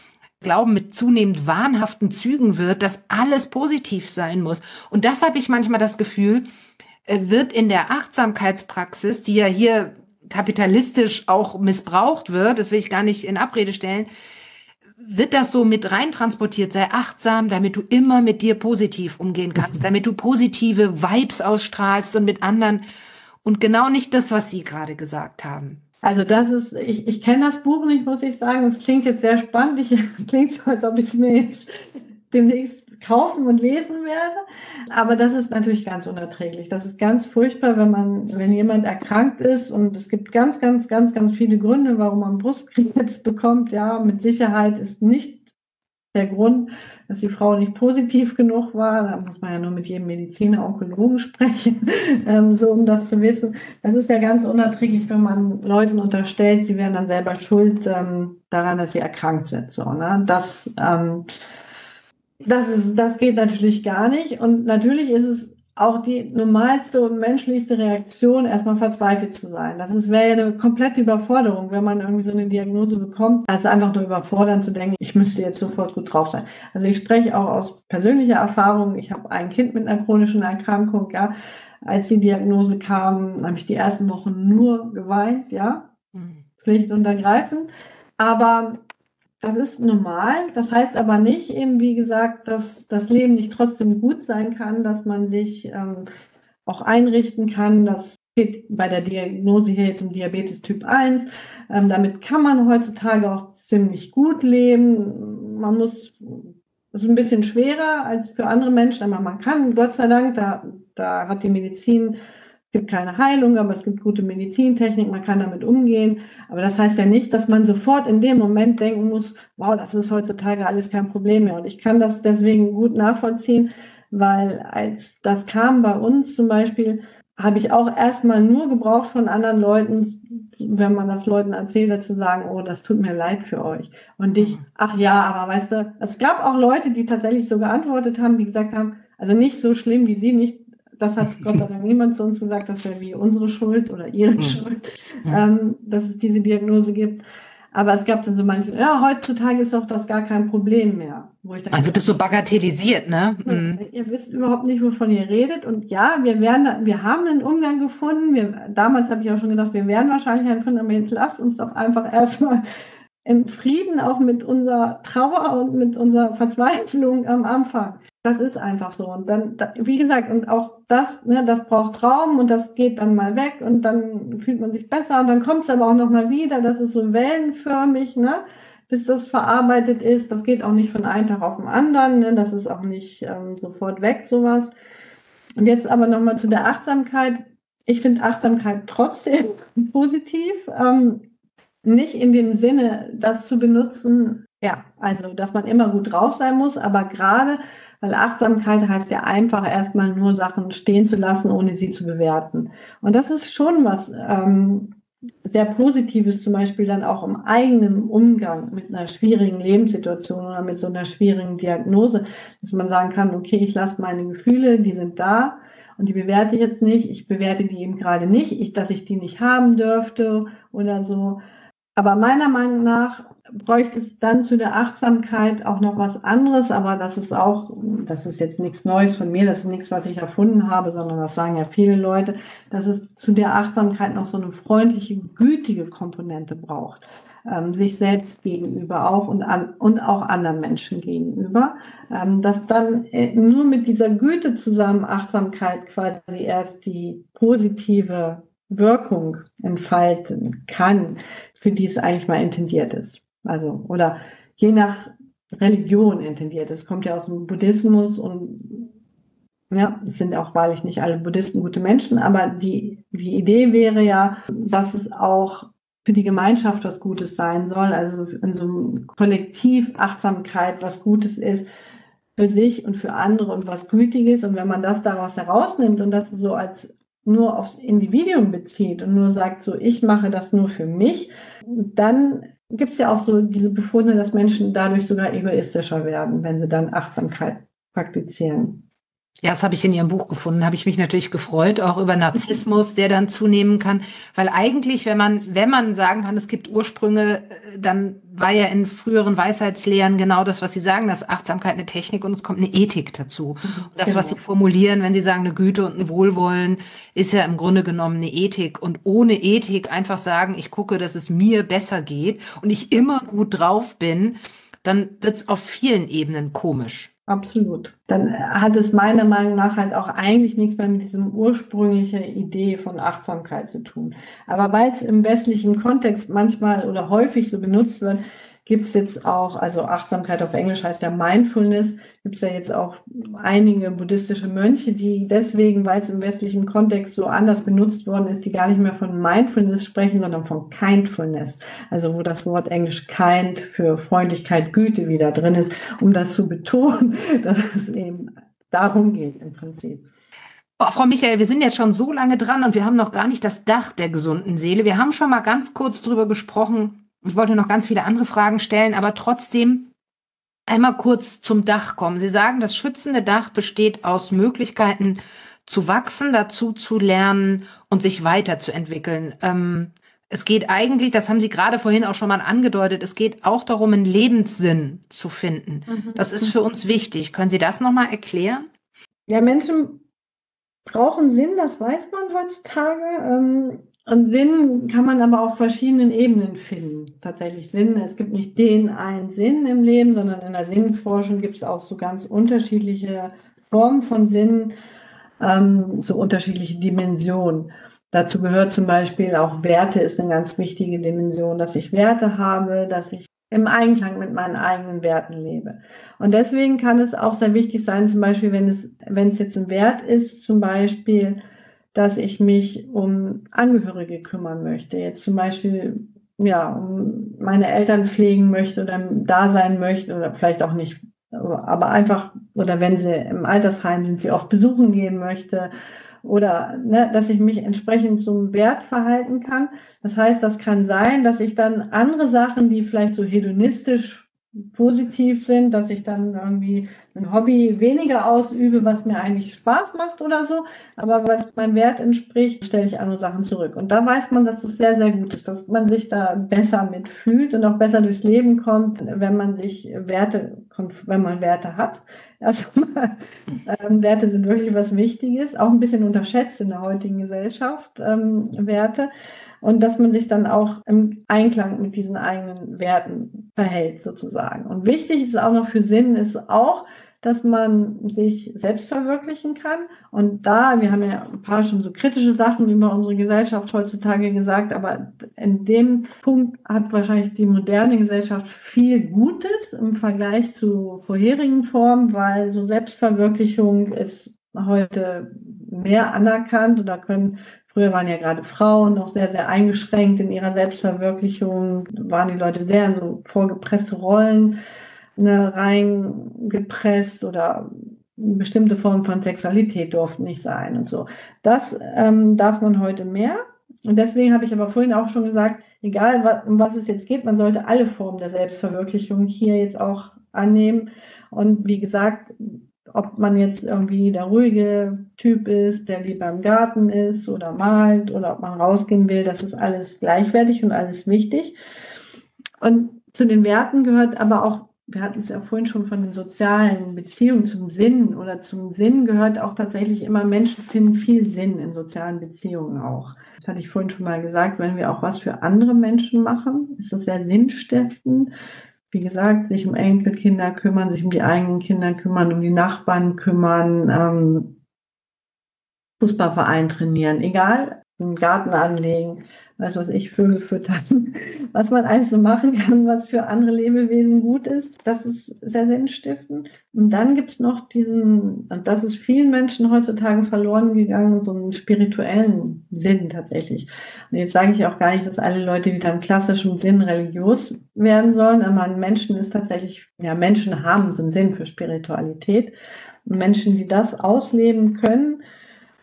D: Glauben mit zunehmend wahnhaften Zügen wird, dass alles positiv sein muss. Und das habe ich manchmal das Gefühl, äh, wird in der Achtsamkeitspraxis, die ja hier kapitalistisch auch missbraucht wird, das will ich gar nicht in Abrede stellen, wird das so mit rein transportiert, sei achtsam, damit du immer mit dir positiv umgehen kannst, damit du positive Vibes ausstrahlst und mit anderen und genau nicht das, was Sie gerade gesagt haben.
B: Also das ist, ich, ich kenne das Buch nicht, muss ich sagen. Es klingt jetzt sehr spannend. Ich klingt so, als ob ich es mir jetzt demnächst kaufen und lesen werde. Aber das ist natürlich ganz unerträglich. Das ist ganz furchtbar, wenn man, wenn jemand erkrankt ist und es gibt ganz, ganz, ganz, ganz viele Gründe, warum man Brustkrebs bekommt. Ja, mit Sicherheit ist nicht der Grund, dass die Frau nicht positiv genug war. Da muss man ja nur mit jedem Mediziner, Onkologen sprechen, ähm, so um das zu wissen. Das ist ja ganz unerträglich, wenn man Leuten unterstellt, sie wären dann selber schuld ähm, daran, dass sie erkrankt sind. So, ne? Das ähm, das, ist, das geht natürlich gar nicht. Und natürlich ist es auch die normalste und menschlichste Reaktion, erstmal verzweifelt zu sein. Das wäre ja eine komplette Überforderung, wenn man irgendwie so eine Diagnose bekommt, als einfach nur überfordern zu denken, ich müsste jetzt sofort gut drauf sein. Also ich spreche auch aus persönlicher Erfahrung. Ich habe ein Kind mit einer chronischen Erkrankung, ja. Als die Diagnose kam, habe ich die ersten Wochen nur geweint, ja. Mhm. Pflicht und ergreifend. Aber das ist normal. Das heißt aber nicht eben, wie gesagt, dass das Leben nicht trotzdem gut sein kann, dass man sich ähm, auch einrichten kann. Das geht bei der Diagnose hier jetzt um Diabetes Typ 1. Ähm, damit kann man heutzutage auch ziemlich gut leben. Man muss, das ist ein bisschen schwerer als für andere Menschen, aber man kann, Gott sei Dank, da, da hat die Medizin gibt keine Heilung, aber es gibt gute Medizintechnik, man kann damit umgehen. Aber das heißt ja nicht, dass man sofort in dem Moment denken muss, wow, das ist heutzutage alles kein Problem mehr. Und ich kann das deswegen gut nachvollziehen, weil als das kam bei uns zum Beispiel, habe ich auch erstmal nur gebraucht von anderen Leuten, wenn man das Leuten erzählt, zu sagen, oh, das tut mir leid für euch. Und ich, mhm. ach ja, aber weißt du, es gab auch Leute, die tatsächlich so geantwortet haben, die gesagt haben, also nicht so schlimm wie sie, nicht das hat Gott sei Dank niemand zu uns gesagt, das wäre wie unsere Schuld oder ihre mhm. Schuld, ähm, dass es diese Diagnose gibt. Aber es gab dann so manche, ja, heutzutage ist doch das gar kein Problem mehr.
D: Wo ich dann also wird das so bagatellisiert, ne?
B: Mhm. Ihr wisst überhaupt nicht, wovon ihr redet. Und ja, wir werden, wir haben einen Umgang gefunden. Wir, damals habe ich auch schon gedacht, wir werden wahrscheinlich einen finden, aber jetzt lasst uns doch einfach erstmal in Frieden auch mit unserer Trauer und mit unserer Verzweiflung am Anfang. Das ist einfach so. Und dann, wie gesagt, und auch das, ne, das braucht Raum und das geht dann mal weg und dann fühlt man sich besser und dann kommt es aber auch nochmal wieder. Das ist so wellenförmig, ne, bis das verarbeitet ist. Das geht auch nicht von einem Tag auf den anderen. Ne, das ist auch nicht ähm, sofort weg, sowas. Und jetzt aber nochmal zu der Achtsamkeit. Ich finde Achtsamkeit trotzdem positiv. Ähm, nicht in dem Sinne, das zu benutzen, ja, also, dass man immer gut drauf sein muss, aber gerade weil Achtsamkeit heißt ja einfach erstmal nur Sachen stehen zu lassen, ohne sie zu bewerten. Und das ist schon was ähm, sehr Positives, zum Beispiel dann auch im eigenen Umgang mit einer schwierigen Lebenssituation oder mit so einer schwierigen Diagnose, dass man sagen kann, okay, ich lasse meine Gefühle, die sind da und die bewerte ich jetzt nicht. Ich bewerte die eben gerade nicht, ich, dass ich die nicht haben dürfte oder so. Aber meiner Meinung nach bräuchte es dann zu der Achtsamkeit auch noch was anderes, aber das ist auch, das ist jetzt nichts Neues von mir, das ist nichts, was ich erfunden habe, sondern das sagen ja viele Leute, dass es zu der Achtsamkeit noch so eine freundliche, gütige Komponente braucht ähm, sich selbst gegenüber auch und, an, und auch anderen Menschen gegenüber, ähm, dass dann äh, nur mit dieser Güte zusammen Achtsamkeit quasi erst die positive Wirkung entfalten kann, für die es eigentlich mal intendiert ist. Also, oder je nach Religion intendiert. Es kommt ja aus dem Buddhismus und ja, es sind auch wahrlich nicht alle Buddhisten gute Menschen, aber die, die Idee wäre ja, dass es auch für die Gemeinschaft was Gutes sein soll, also in so einem Kollektiv Achtsamkeit was Gutes ist für sich und für andere und was Gütiges. Und wenn man das daraus herausnimmt und das so als nur aufs Individuum bezieht und nur sagt, so ich mache das nur für mich, dann gibt es ja auch so diese Befunde, dass Menschen dadurch sogar egoistischer werden, wenn sie dann Achtsamkeit praktizieren.
D: Ja, das habe ich in Ihrem Buch gefunden. Habe ich mich natürlich gefreut, auch über Narzissmus, der dann zunehmen kann. Weil eigentlich, wenn man, wenn man sagen kann, es gibt Ursprünge, äh, dann war ja in früheren Weisheitslehren genau das, was Sie sagen, dass Achtsamkeit eine Technik und es kommt eine Ethik dazu. Und das, genau. was Sie formulieren, wenn Sie sagen, eine Güte und ein Wohlwollen, ist ja im Grunde genommen eine Ethik. Und ohne Ethik einfach sagen, ich gucke, dass es mir besser geht und ich immer gut drauf bin, dann wird es auf vielen Ebenen komisch.
B: Absolut. Dann hat es meiner Meinung nach halt auch eigentlich nichts mehr mit diesem ursprünglichen Idee von Achtsamkeit zu tun. Aber weil es im westlichen Kontext manchmal oder häufig so benutzt wird, gibt es jetzt auch, also Achtsamkeit auf Englisch heißt ja Mindfulness, gibt es ja jetzt auch einige buddhistische Mönche, die deswegen, weil es im westlichen Kontext so anders benutzt worden ist, die gar nicht mehr von Mindfulness sprechen, sondern von Kindfulness. Also wo das Wort Englisch kind für Freundlichkeit, Güte wieder drin ist, um das zu betonen, dass es eben darum geht im Prinzip.
D: Oh, Frau Michael, wir sind jetzt schon so lange dran und wir haben noch gar nicht das Dach der gesunden Seele. Wir haben schon mal ganz kurz drüber gesprochen, ich wollte noch ganz viele andere Fragen stellen, aber trotzdem einmal kurz zum Dach kommen. Sie sagen, das schützende Dach besteht aus Möglichkeiten zu wachsen, dazu zu lernen und sich weiterzuentwickeln. Ähm, es geht eigentlich, das haben Sie gerade vorhin auch schon mal angedeutet, es geht auch darum, einen Lebenssinn zu finden. Mhm. Das ist für uns wichtig. Können Sie das nochmal erklären?
B: Ja, Menschen brauchen Sinn, das weiß man heutzutage. Und Sinn kann man aber auf verschiedenen Ebenen finden. Tatsächlich Sinn. Es gibt nicht den einen Sinn im Leben, sondern in der Sinnforschung gibt es auch so ganz unterschiedliche Formen von Sinn, ähm, so unterschiedliche Dimensionen. Dazu gehört zum Beispiel auch Werte ist eine ganz wichtige Dimension, dass ich Werte habe, dass ich im Einklang mit meinen eigenen Werten lebe. Und deswegen kann es auch sehr wichtig sein, zum Beispiel, wenn es, wenn es jetzt ein Wert ist, zum Beispiel, dass ich mich um Angehörige kümmern möchte. Jetzt zum Beispiel, ja, um meine Eltern pflegen möchte oder da sein möchte oder vielleicht auch nicht, aber einfach, oder wenn sie im Altersheim sind, sie oft besuchen gehen möchte oder ne, dass ich mich entsprechend zum Wert verhalten kann. Das heißt, das kann sein, dass ich dann andere Sachen, die vielleicht so hedonistisch positiv sind, dass ich dann irgendwie ein Hobby weniger ausübe, was mir eigentlich Spaß macht oder so, aber was meinem Wert entspricht, stelle ich andere Sachen zurück. Und da weiß man, dass es sehr, sehr gut ist, dass man sich da besser mitfühlt und auch besser durchs Leben kommt, wenn man sich Werte, wenn man Werte hat. Also ähm, Werte sind wirklich was Wichtiges, auch ein bisschen unterschätzt in der heutigen Gesellschaft, ähm, Werte und dass man sich dann auch im Einklang mit diesen eigenen Werten verhält sozusagen. Und wichtig ist auch noch für Sinn ist auch, dass man sich selbst verwirklichen kann. Und da, wir haben ja ein paar schon so kritische Sachen über unsere Gesellschaft heutzutage gesagt, aber in dem Punkt hat wahrscheinlich die moderne Gesellschaft viel Gutes im Vergleich zu vorherigen Formen, weil so Selbstverwirklichung ist heute mehr anerkannt oder können Früher waren ja gerade Frauen noch sehr, sehr eingeschränkt in ihrer Selbstverwirklichung, waren die Leute sehr in so vorgepresste Rollen ne, reingepresst oder bestimmte Formen von Sexualität durften nicht sein und so. Das ähm, darf man heute mehr. Und deswegen habe ich aber vorhin auch schon gesagt, egal was, um was es jetzt geht, man sollte alle Formen der Selbstverwirklichung hier jetzt auch annehmen. Und wie gesagt, ob man jetzt irgendwie der ruhige Typ ist, der lieber im Garten ist oder malt oder ob man rausgehen will, das ist alles gleichwertig und alles wichtig. Und zu den Werten gehört aber auch, wir hatten es ja vorhin schon von den sozialen Beziehungen zum Sinn oder zum Sinn gehört auch tatsächlich immer, Menschen finden viel Sinn in sozialen Beziehungen auch. Das hatte ich vorhin schon mal gesagt, wenn wir auch was für andere Menschen machen, ist das sehr sinnstiftend wie gesagt, sich um Enkelkinder kümmern, sich um die eigenen Kinder kümmern, um die Nachbarn kümmern, ähm, Fußballverein trainieren, egal, einen Garten anlegen, weiß was ich, Vögel füttern, was man eigentlich so machen kann, was für andere Lebewesen gut ist. Das ist sehr sinnstiftend. Und dann gibt's noch diesen, und das ist vielen Menschen heutzutage verloren gegangen, so einen spirituellen Sinn tatsächlich. Und jetzt sage ich auch gar nicht, dass alle Leute wieder im klassischen Sinn religiös werden sollen, aber Menschen ist tatsächlich, ja, Menschen haben so einen Sinn für Spiritualität. Und Menschen, die das ausleben können,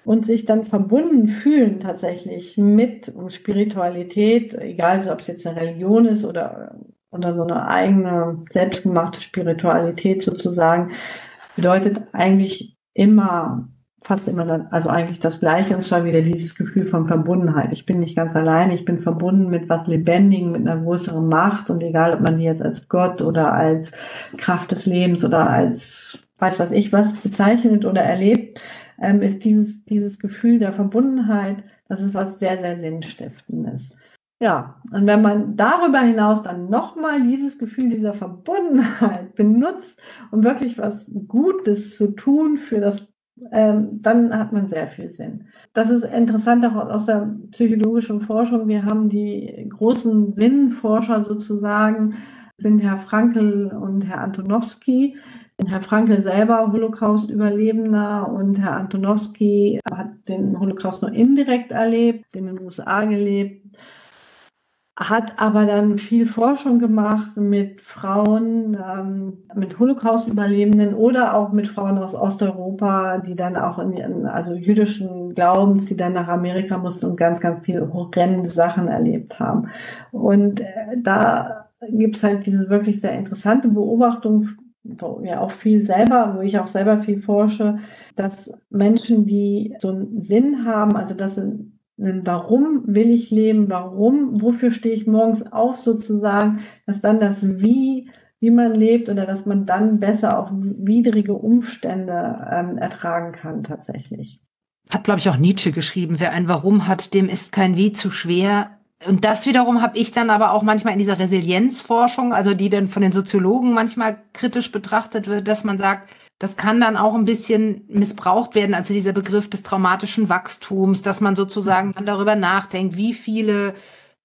B: und sich dann verbunden fühlen tatsächlich mit Spiritualität, egal ob es jetzt eine Religion ist oder, oder so eine eigene selbstgemachte Spiritualität sozusagen, bedeutet eigentlich immer, fast immer, dann, also eigentlich das Gleiche, und zwar wieder dieses Gefühl von Verbundenheit. Ich bin nicht ganz allein, ich bin verbunden mit was Lebendigem, mit einer größeren Macht und egal, ob man die jetzt als Gott oder als Kraft des Lebens oder als weiß was ich was bezeichnet oder erlebt, ähm, ist dieses, dieses Gefühl der Verbundenheit, das ist was sehr, sehr Sinnstiftendes. Ja, und wenn man darüber hinaus dann nochmal dieses Gefühl dieser Verbundenheit benutzt, um wirklich was Gutes zu tun für das, ähm, dann hat man sehr viel Sinn. Das ist interessant auch aus der psychologischen Forschung. Wir haben die großen Sinnforscher sozusagen, sind Herr Frankel und Herr Antonowski, Herr Frankel selber Holocaust-Überlebender und Herr Antonowski hat den Holocaust nur indirekt erlebt, in den USA gelebt, hat aber dann viel Forschung gemacht mit Frauen, ähm, mit Holocaust-Überlebenden oder auch mit Frauen aus Osteuropa, die dann auch in ihren, also jüdischen Glaubens, die dann nach Amerika mussten und ganz, ganz viele horrende Sachen erlebt haben. Und äh, da gibt es halt diese wirklich sehr interessante Beobachtung ja auch viel selber, wo ich auch selber viel forsche, dass Menschen, die so einen Sinn haben, also das sind Warum will ich leben? Warum? Wofür stehe ich morgens auf sozusagen? Dass dann das Wie, wie man lebt oder dass man dann besser auch widrige Umstände ähm, ertragen kann tatsächlich.
D: Hat, glaube ich, auch Nietzsche geschrieben. Wer ein Warum hat, dem ist kein Wie zu schwer. Und das wiederum habe ich dann aber auch manchmal in dieser Resilienzforschung, also die dann von den Soziologen manchmal kritisch betrachtet wird, dass man sagt, das kann dann auch ein bisschen missbraucht werden, also dieser Begriff des traumatischen Wachstums, dass man sozusagen dann darüber nachdenkt, wie viele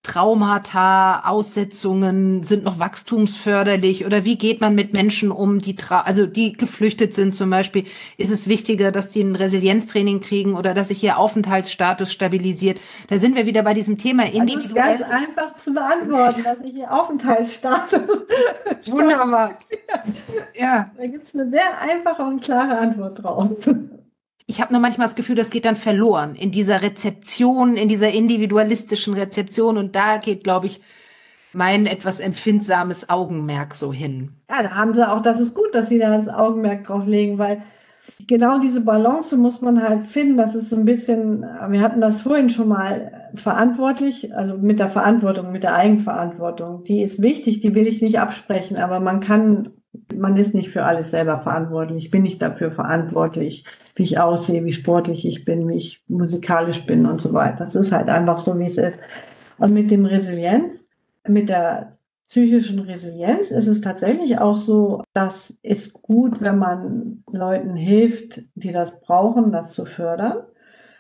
D: Traumata, Aussetzungen sind noch wachstumsförderlich oder wie geht man mit Menschen um, die also die geflüchtet sind zum Beispiel? Ist es wichtiger, dass die ein Resilienztraining kriegen oder dass sich ihr Aufenthaltsstatus stabilisiert? Da sind wir wieder bei diesem Thema
B: individuell. Das ist ganz einfach zu beantworten, dass ich ihr Aufenthaltsstatus.
D: Wunderbar.
B: ja. Da gibt es eine sehr einfache und klare Antwort drauf
D: ich habe nur manchmal das Gefühl, das geht dann verloren in dieser Rezeption, in dieser individualistischen Rezeption. Und da geht, glaube ich, mein etwas empfindsames Augenmerk so hin.
B: Ja, da haben sie auch, das ist gut, dass sie da das Augenmerk drauf legen, weil genau diese Balance muss man halt finden. Das ist so ein bisschen, wir hatten das vorhin schon mal verantwortlich, also mit der Verantwortung, mit der Eigenverantwortung. Die ist wichtig, die will ich nicht absprechen, aber man kann man ist nicht für alles selber verantwortlich. Ich bin nicht dafür verantwortlich, wie ich aussehe, wie sportlich ich bin, wie ich musikalisch bin und so weiter. Das ist halt einfach so, wie es ist. Und mit dem Resilienz, mit der psychischen Resilienz ist es tatsächlich auch so, dass es gut, wenn man Leuten hilft, die das brauchen, das zu fördern.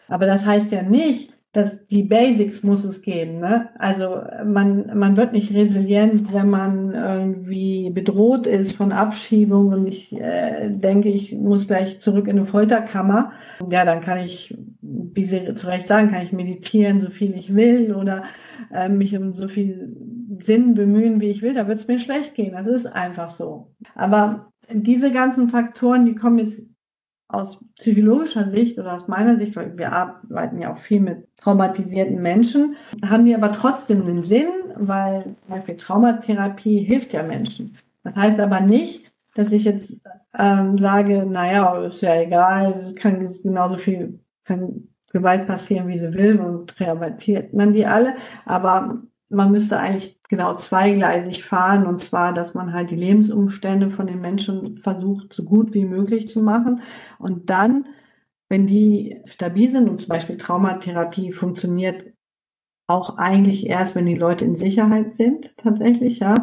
B: Aber das heißt ja nicht, dass die Basics muss es geben. Ne? Also man, man wird nicht resilient, wenn man irgendwie bedroht ist von Abschiebung und ich äh, denke, ich muss gleich zurück in eine Folterkammer. Ja, dann kann ich, wie Sie zu Recht sagen, kann ich meditieren, so viel ich will oder äh, mich um so viel Sinn bemühen, wie ich will. Da wird es mir schlecht gehen. Das ist einfach so. Aber diese ganzen Faktoren, die kommen jetzt aus psychologischer Sicht oder aus meiner Sicht, weil wir arbeiten ja auch viel mit traumatisierten Menschen, haben die aber trotzdem einen Sinn, weil zum Beispiel Traumatherapie hilft ja Menschen. Das heißt aber nicht, dass ich jetzt ähm, sage, naja, ist ja egal, kann genauso viel kann Gewalt passieren, wie sie will und rehabilitiert man die alle. Aber man müsste eigentlich genau zweigleisig fahren. Und zwar, dass man halt die Lebensumstände von den Menschen versucht, so gut wie möglich zu machen. Und dann, wenn die stabil sind und zum Beispiel Traumatherapie funktioniert auch eigentlich erst, wenn die Leute in Sicherheit sind, tatsächlich, ja,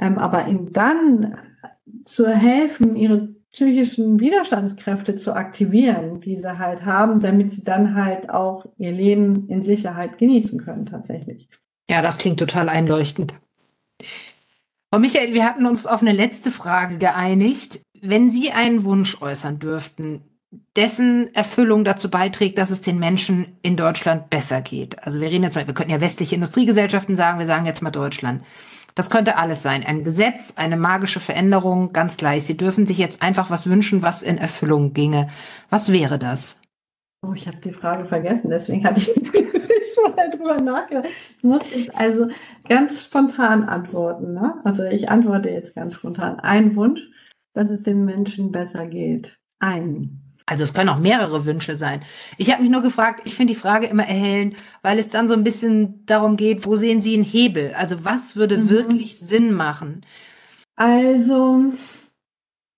B: ähm, aber ihnen dann zu helfen, ihre psychischen Widerstandskräfte zu aktivieren, die sie halt haben, damit sie dann halt auch ihr Leben in Sicherheit genießen können, tatsächlich.
D: Ja, das klingt total einleuchtend. Frau Michael, wir hatten uns auf eine letzte Frage geeinigt. Wenn Sie einen Wunsch äußern dürften, dessen Erfüllung dazu beiträgt, dass es den Menschen in Deutschland besser geht. Also wir reden jetzt mal, wir könnten ja westliche Industriegesellschaften sagen, wir sagen jetzt mal Deutschland. Das könnte alles sein. Ein Gesetz, eine magische Veränderung, ganz gleich. Sie dürfen sich jetzt einfach was wünschen, was in Erfüllung ginge. Was wäre das?
B: Oh, ich habe die Frage vergessen, deswegen habe ich mal drüber nachgedacht. Ich muss jetzt also ganz spontan antworten. Ne? Also ich antworte jetzt ganz spontan. Ein Wunsch, dass es den Menschen besser geht. Ein.
D: Also es können auch mehrere Wünsche sein. Ich habe mich nur gefragt, ich finde die Frage immer erhellend, weil es dann so ein bisschen darum geht, wo sehen Sie einen Hebel? Also was würde mhm. wirklich Sinn machen?
B: Also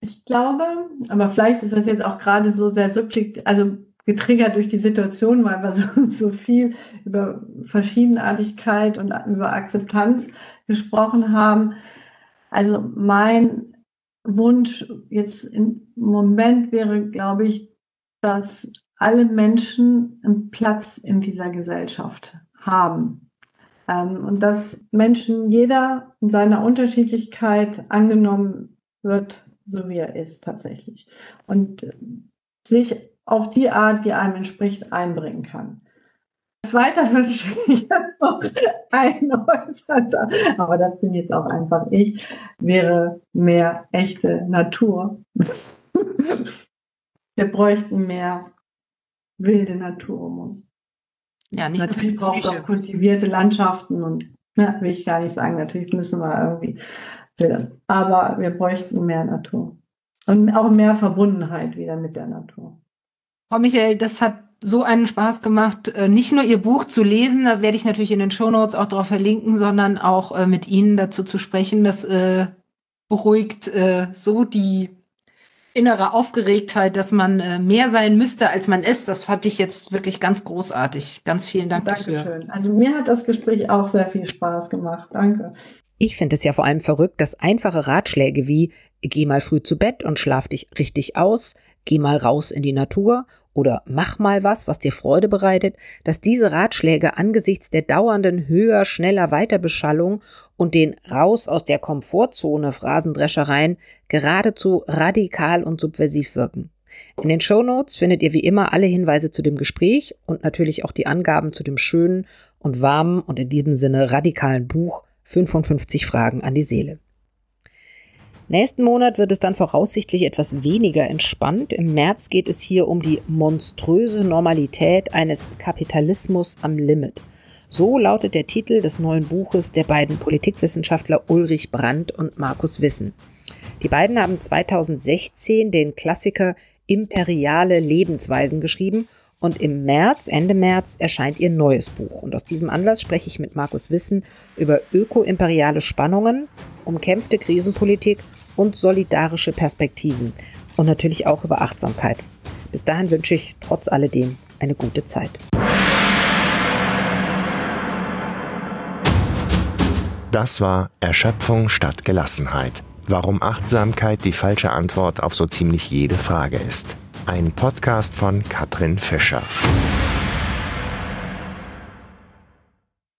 B: ich glaube, aber vielleicht ist das jetzt auch gerade so sehr subjektiv, also getriggert durch die Situation, weil wir so, so viel über Verschiedenartigkeit und über Akzeptanz gesprochen haben. Also mein Wunsch jetzt im Moment wäre, glaube ich, dass alle Menschen einen Platz in dieser Gesellschaft haben. Ähm, und dass Menschen, jeder in seiner Unterschiedlichkeit angenommen wird, so wie er ist tatsächlich. Und sich auf die Art, die einem entspricht, einbringen kann. Zweiter ich jetzt noch einäußern, aber das bin jetzt auch einfach ich, wäre mehr echte Natur. Wir bräuchten mehr wilde Natur um uns. Ja, nicht natürlich braucht es auch kultivierte Landschaften und ne, will ich gar nicht sagen, natürlich müssen wir irgendwie, aber wir bräuchten mehr Natur und auch mehr Verbundenheit wieder mit der Natur.
D: Frau Michael, das hat so einen Spaß gemacht, äh, nicht nur Ihr Buch zu lesen, da werde ich natürlich in den Shownotes auch darauf verlinken, sondern auch äh, mit Ihnen dazu zu sprechen. Das äh, beruhigt äh, so die innere Aufgeregtheit, dass man äh, mehr sein müsste, als man ist. Das fand ich jetzt wirklich ganz großartig. Ganz vielen Dank
B: Dankeschön.
D: dafür.
B: Dankeschön. Also mir hat das Gespräch auch sehr viel Spaß gemacht. Danke.
C: Ich finde es ja vor allem verrückt, dass einfache Ratschläge wie geh mal früh zu Bett und schlaf dich richtig aus, geh mal raus in die Natur oder mach mal was, was dir Freude bereitet, dass diese Ratschläge angesichts der dauernden höher, schneller Weiterbeschallung und den raus aus der Komfortzone Phrasendreschereien geradezu radikal und subversiv wirken. In den Show Notes findet ihr wie immer alle Hinweise zu dem Gespräch und natürlich auch die Angaben zu dem schönen und warmen und in diesem Sinne radikalen Buch 55 Fragen an die Seele. Nächsten Monat wird es dann voraussichtlich etwas weniger entspannt. Im März geht es hier um die monströse Normalität eines Kapitalismus am Limit. So lautet der Titel des neuen Buches der beiden Politikwissenschaftler Ulrich Brandt und Markus Wissen. Die beiden haben 2016 den Klassiker Imperiale Lebensweisen geschrieben und im März, Ende März, erscheint ihr neues Buch. Und aus diesem Anlass spreche ich mit Markus Wissen über ökoimperiale Spannungen, umkämpfte Krisenpolitik und solidarische Perspektiven und natürlich auch über Achtsamkeit. Bis dahin wünsche ich trotz alledem eine gute Zeit.
A: Das war Erschöpfung statt Gelassenheit. Warum Achtsamkeit die falsche Antwort auf so ziemlich jede Frage ist. Ein Podcast von Katrin Fischer.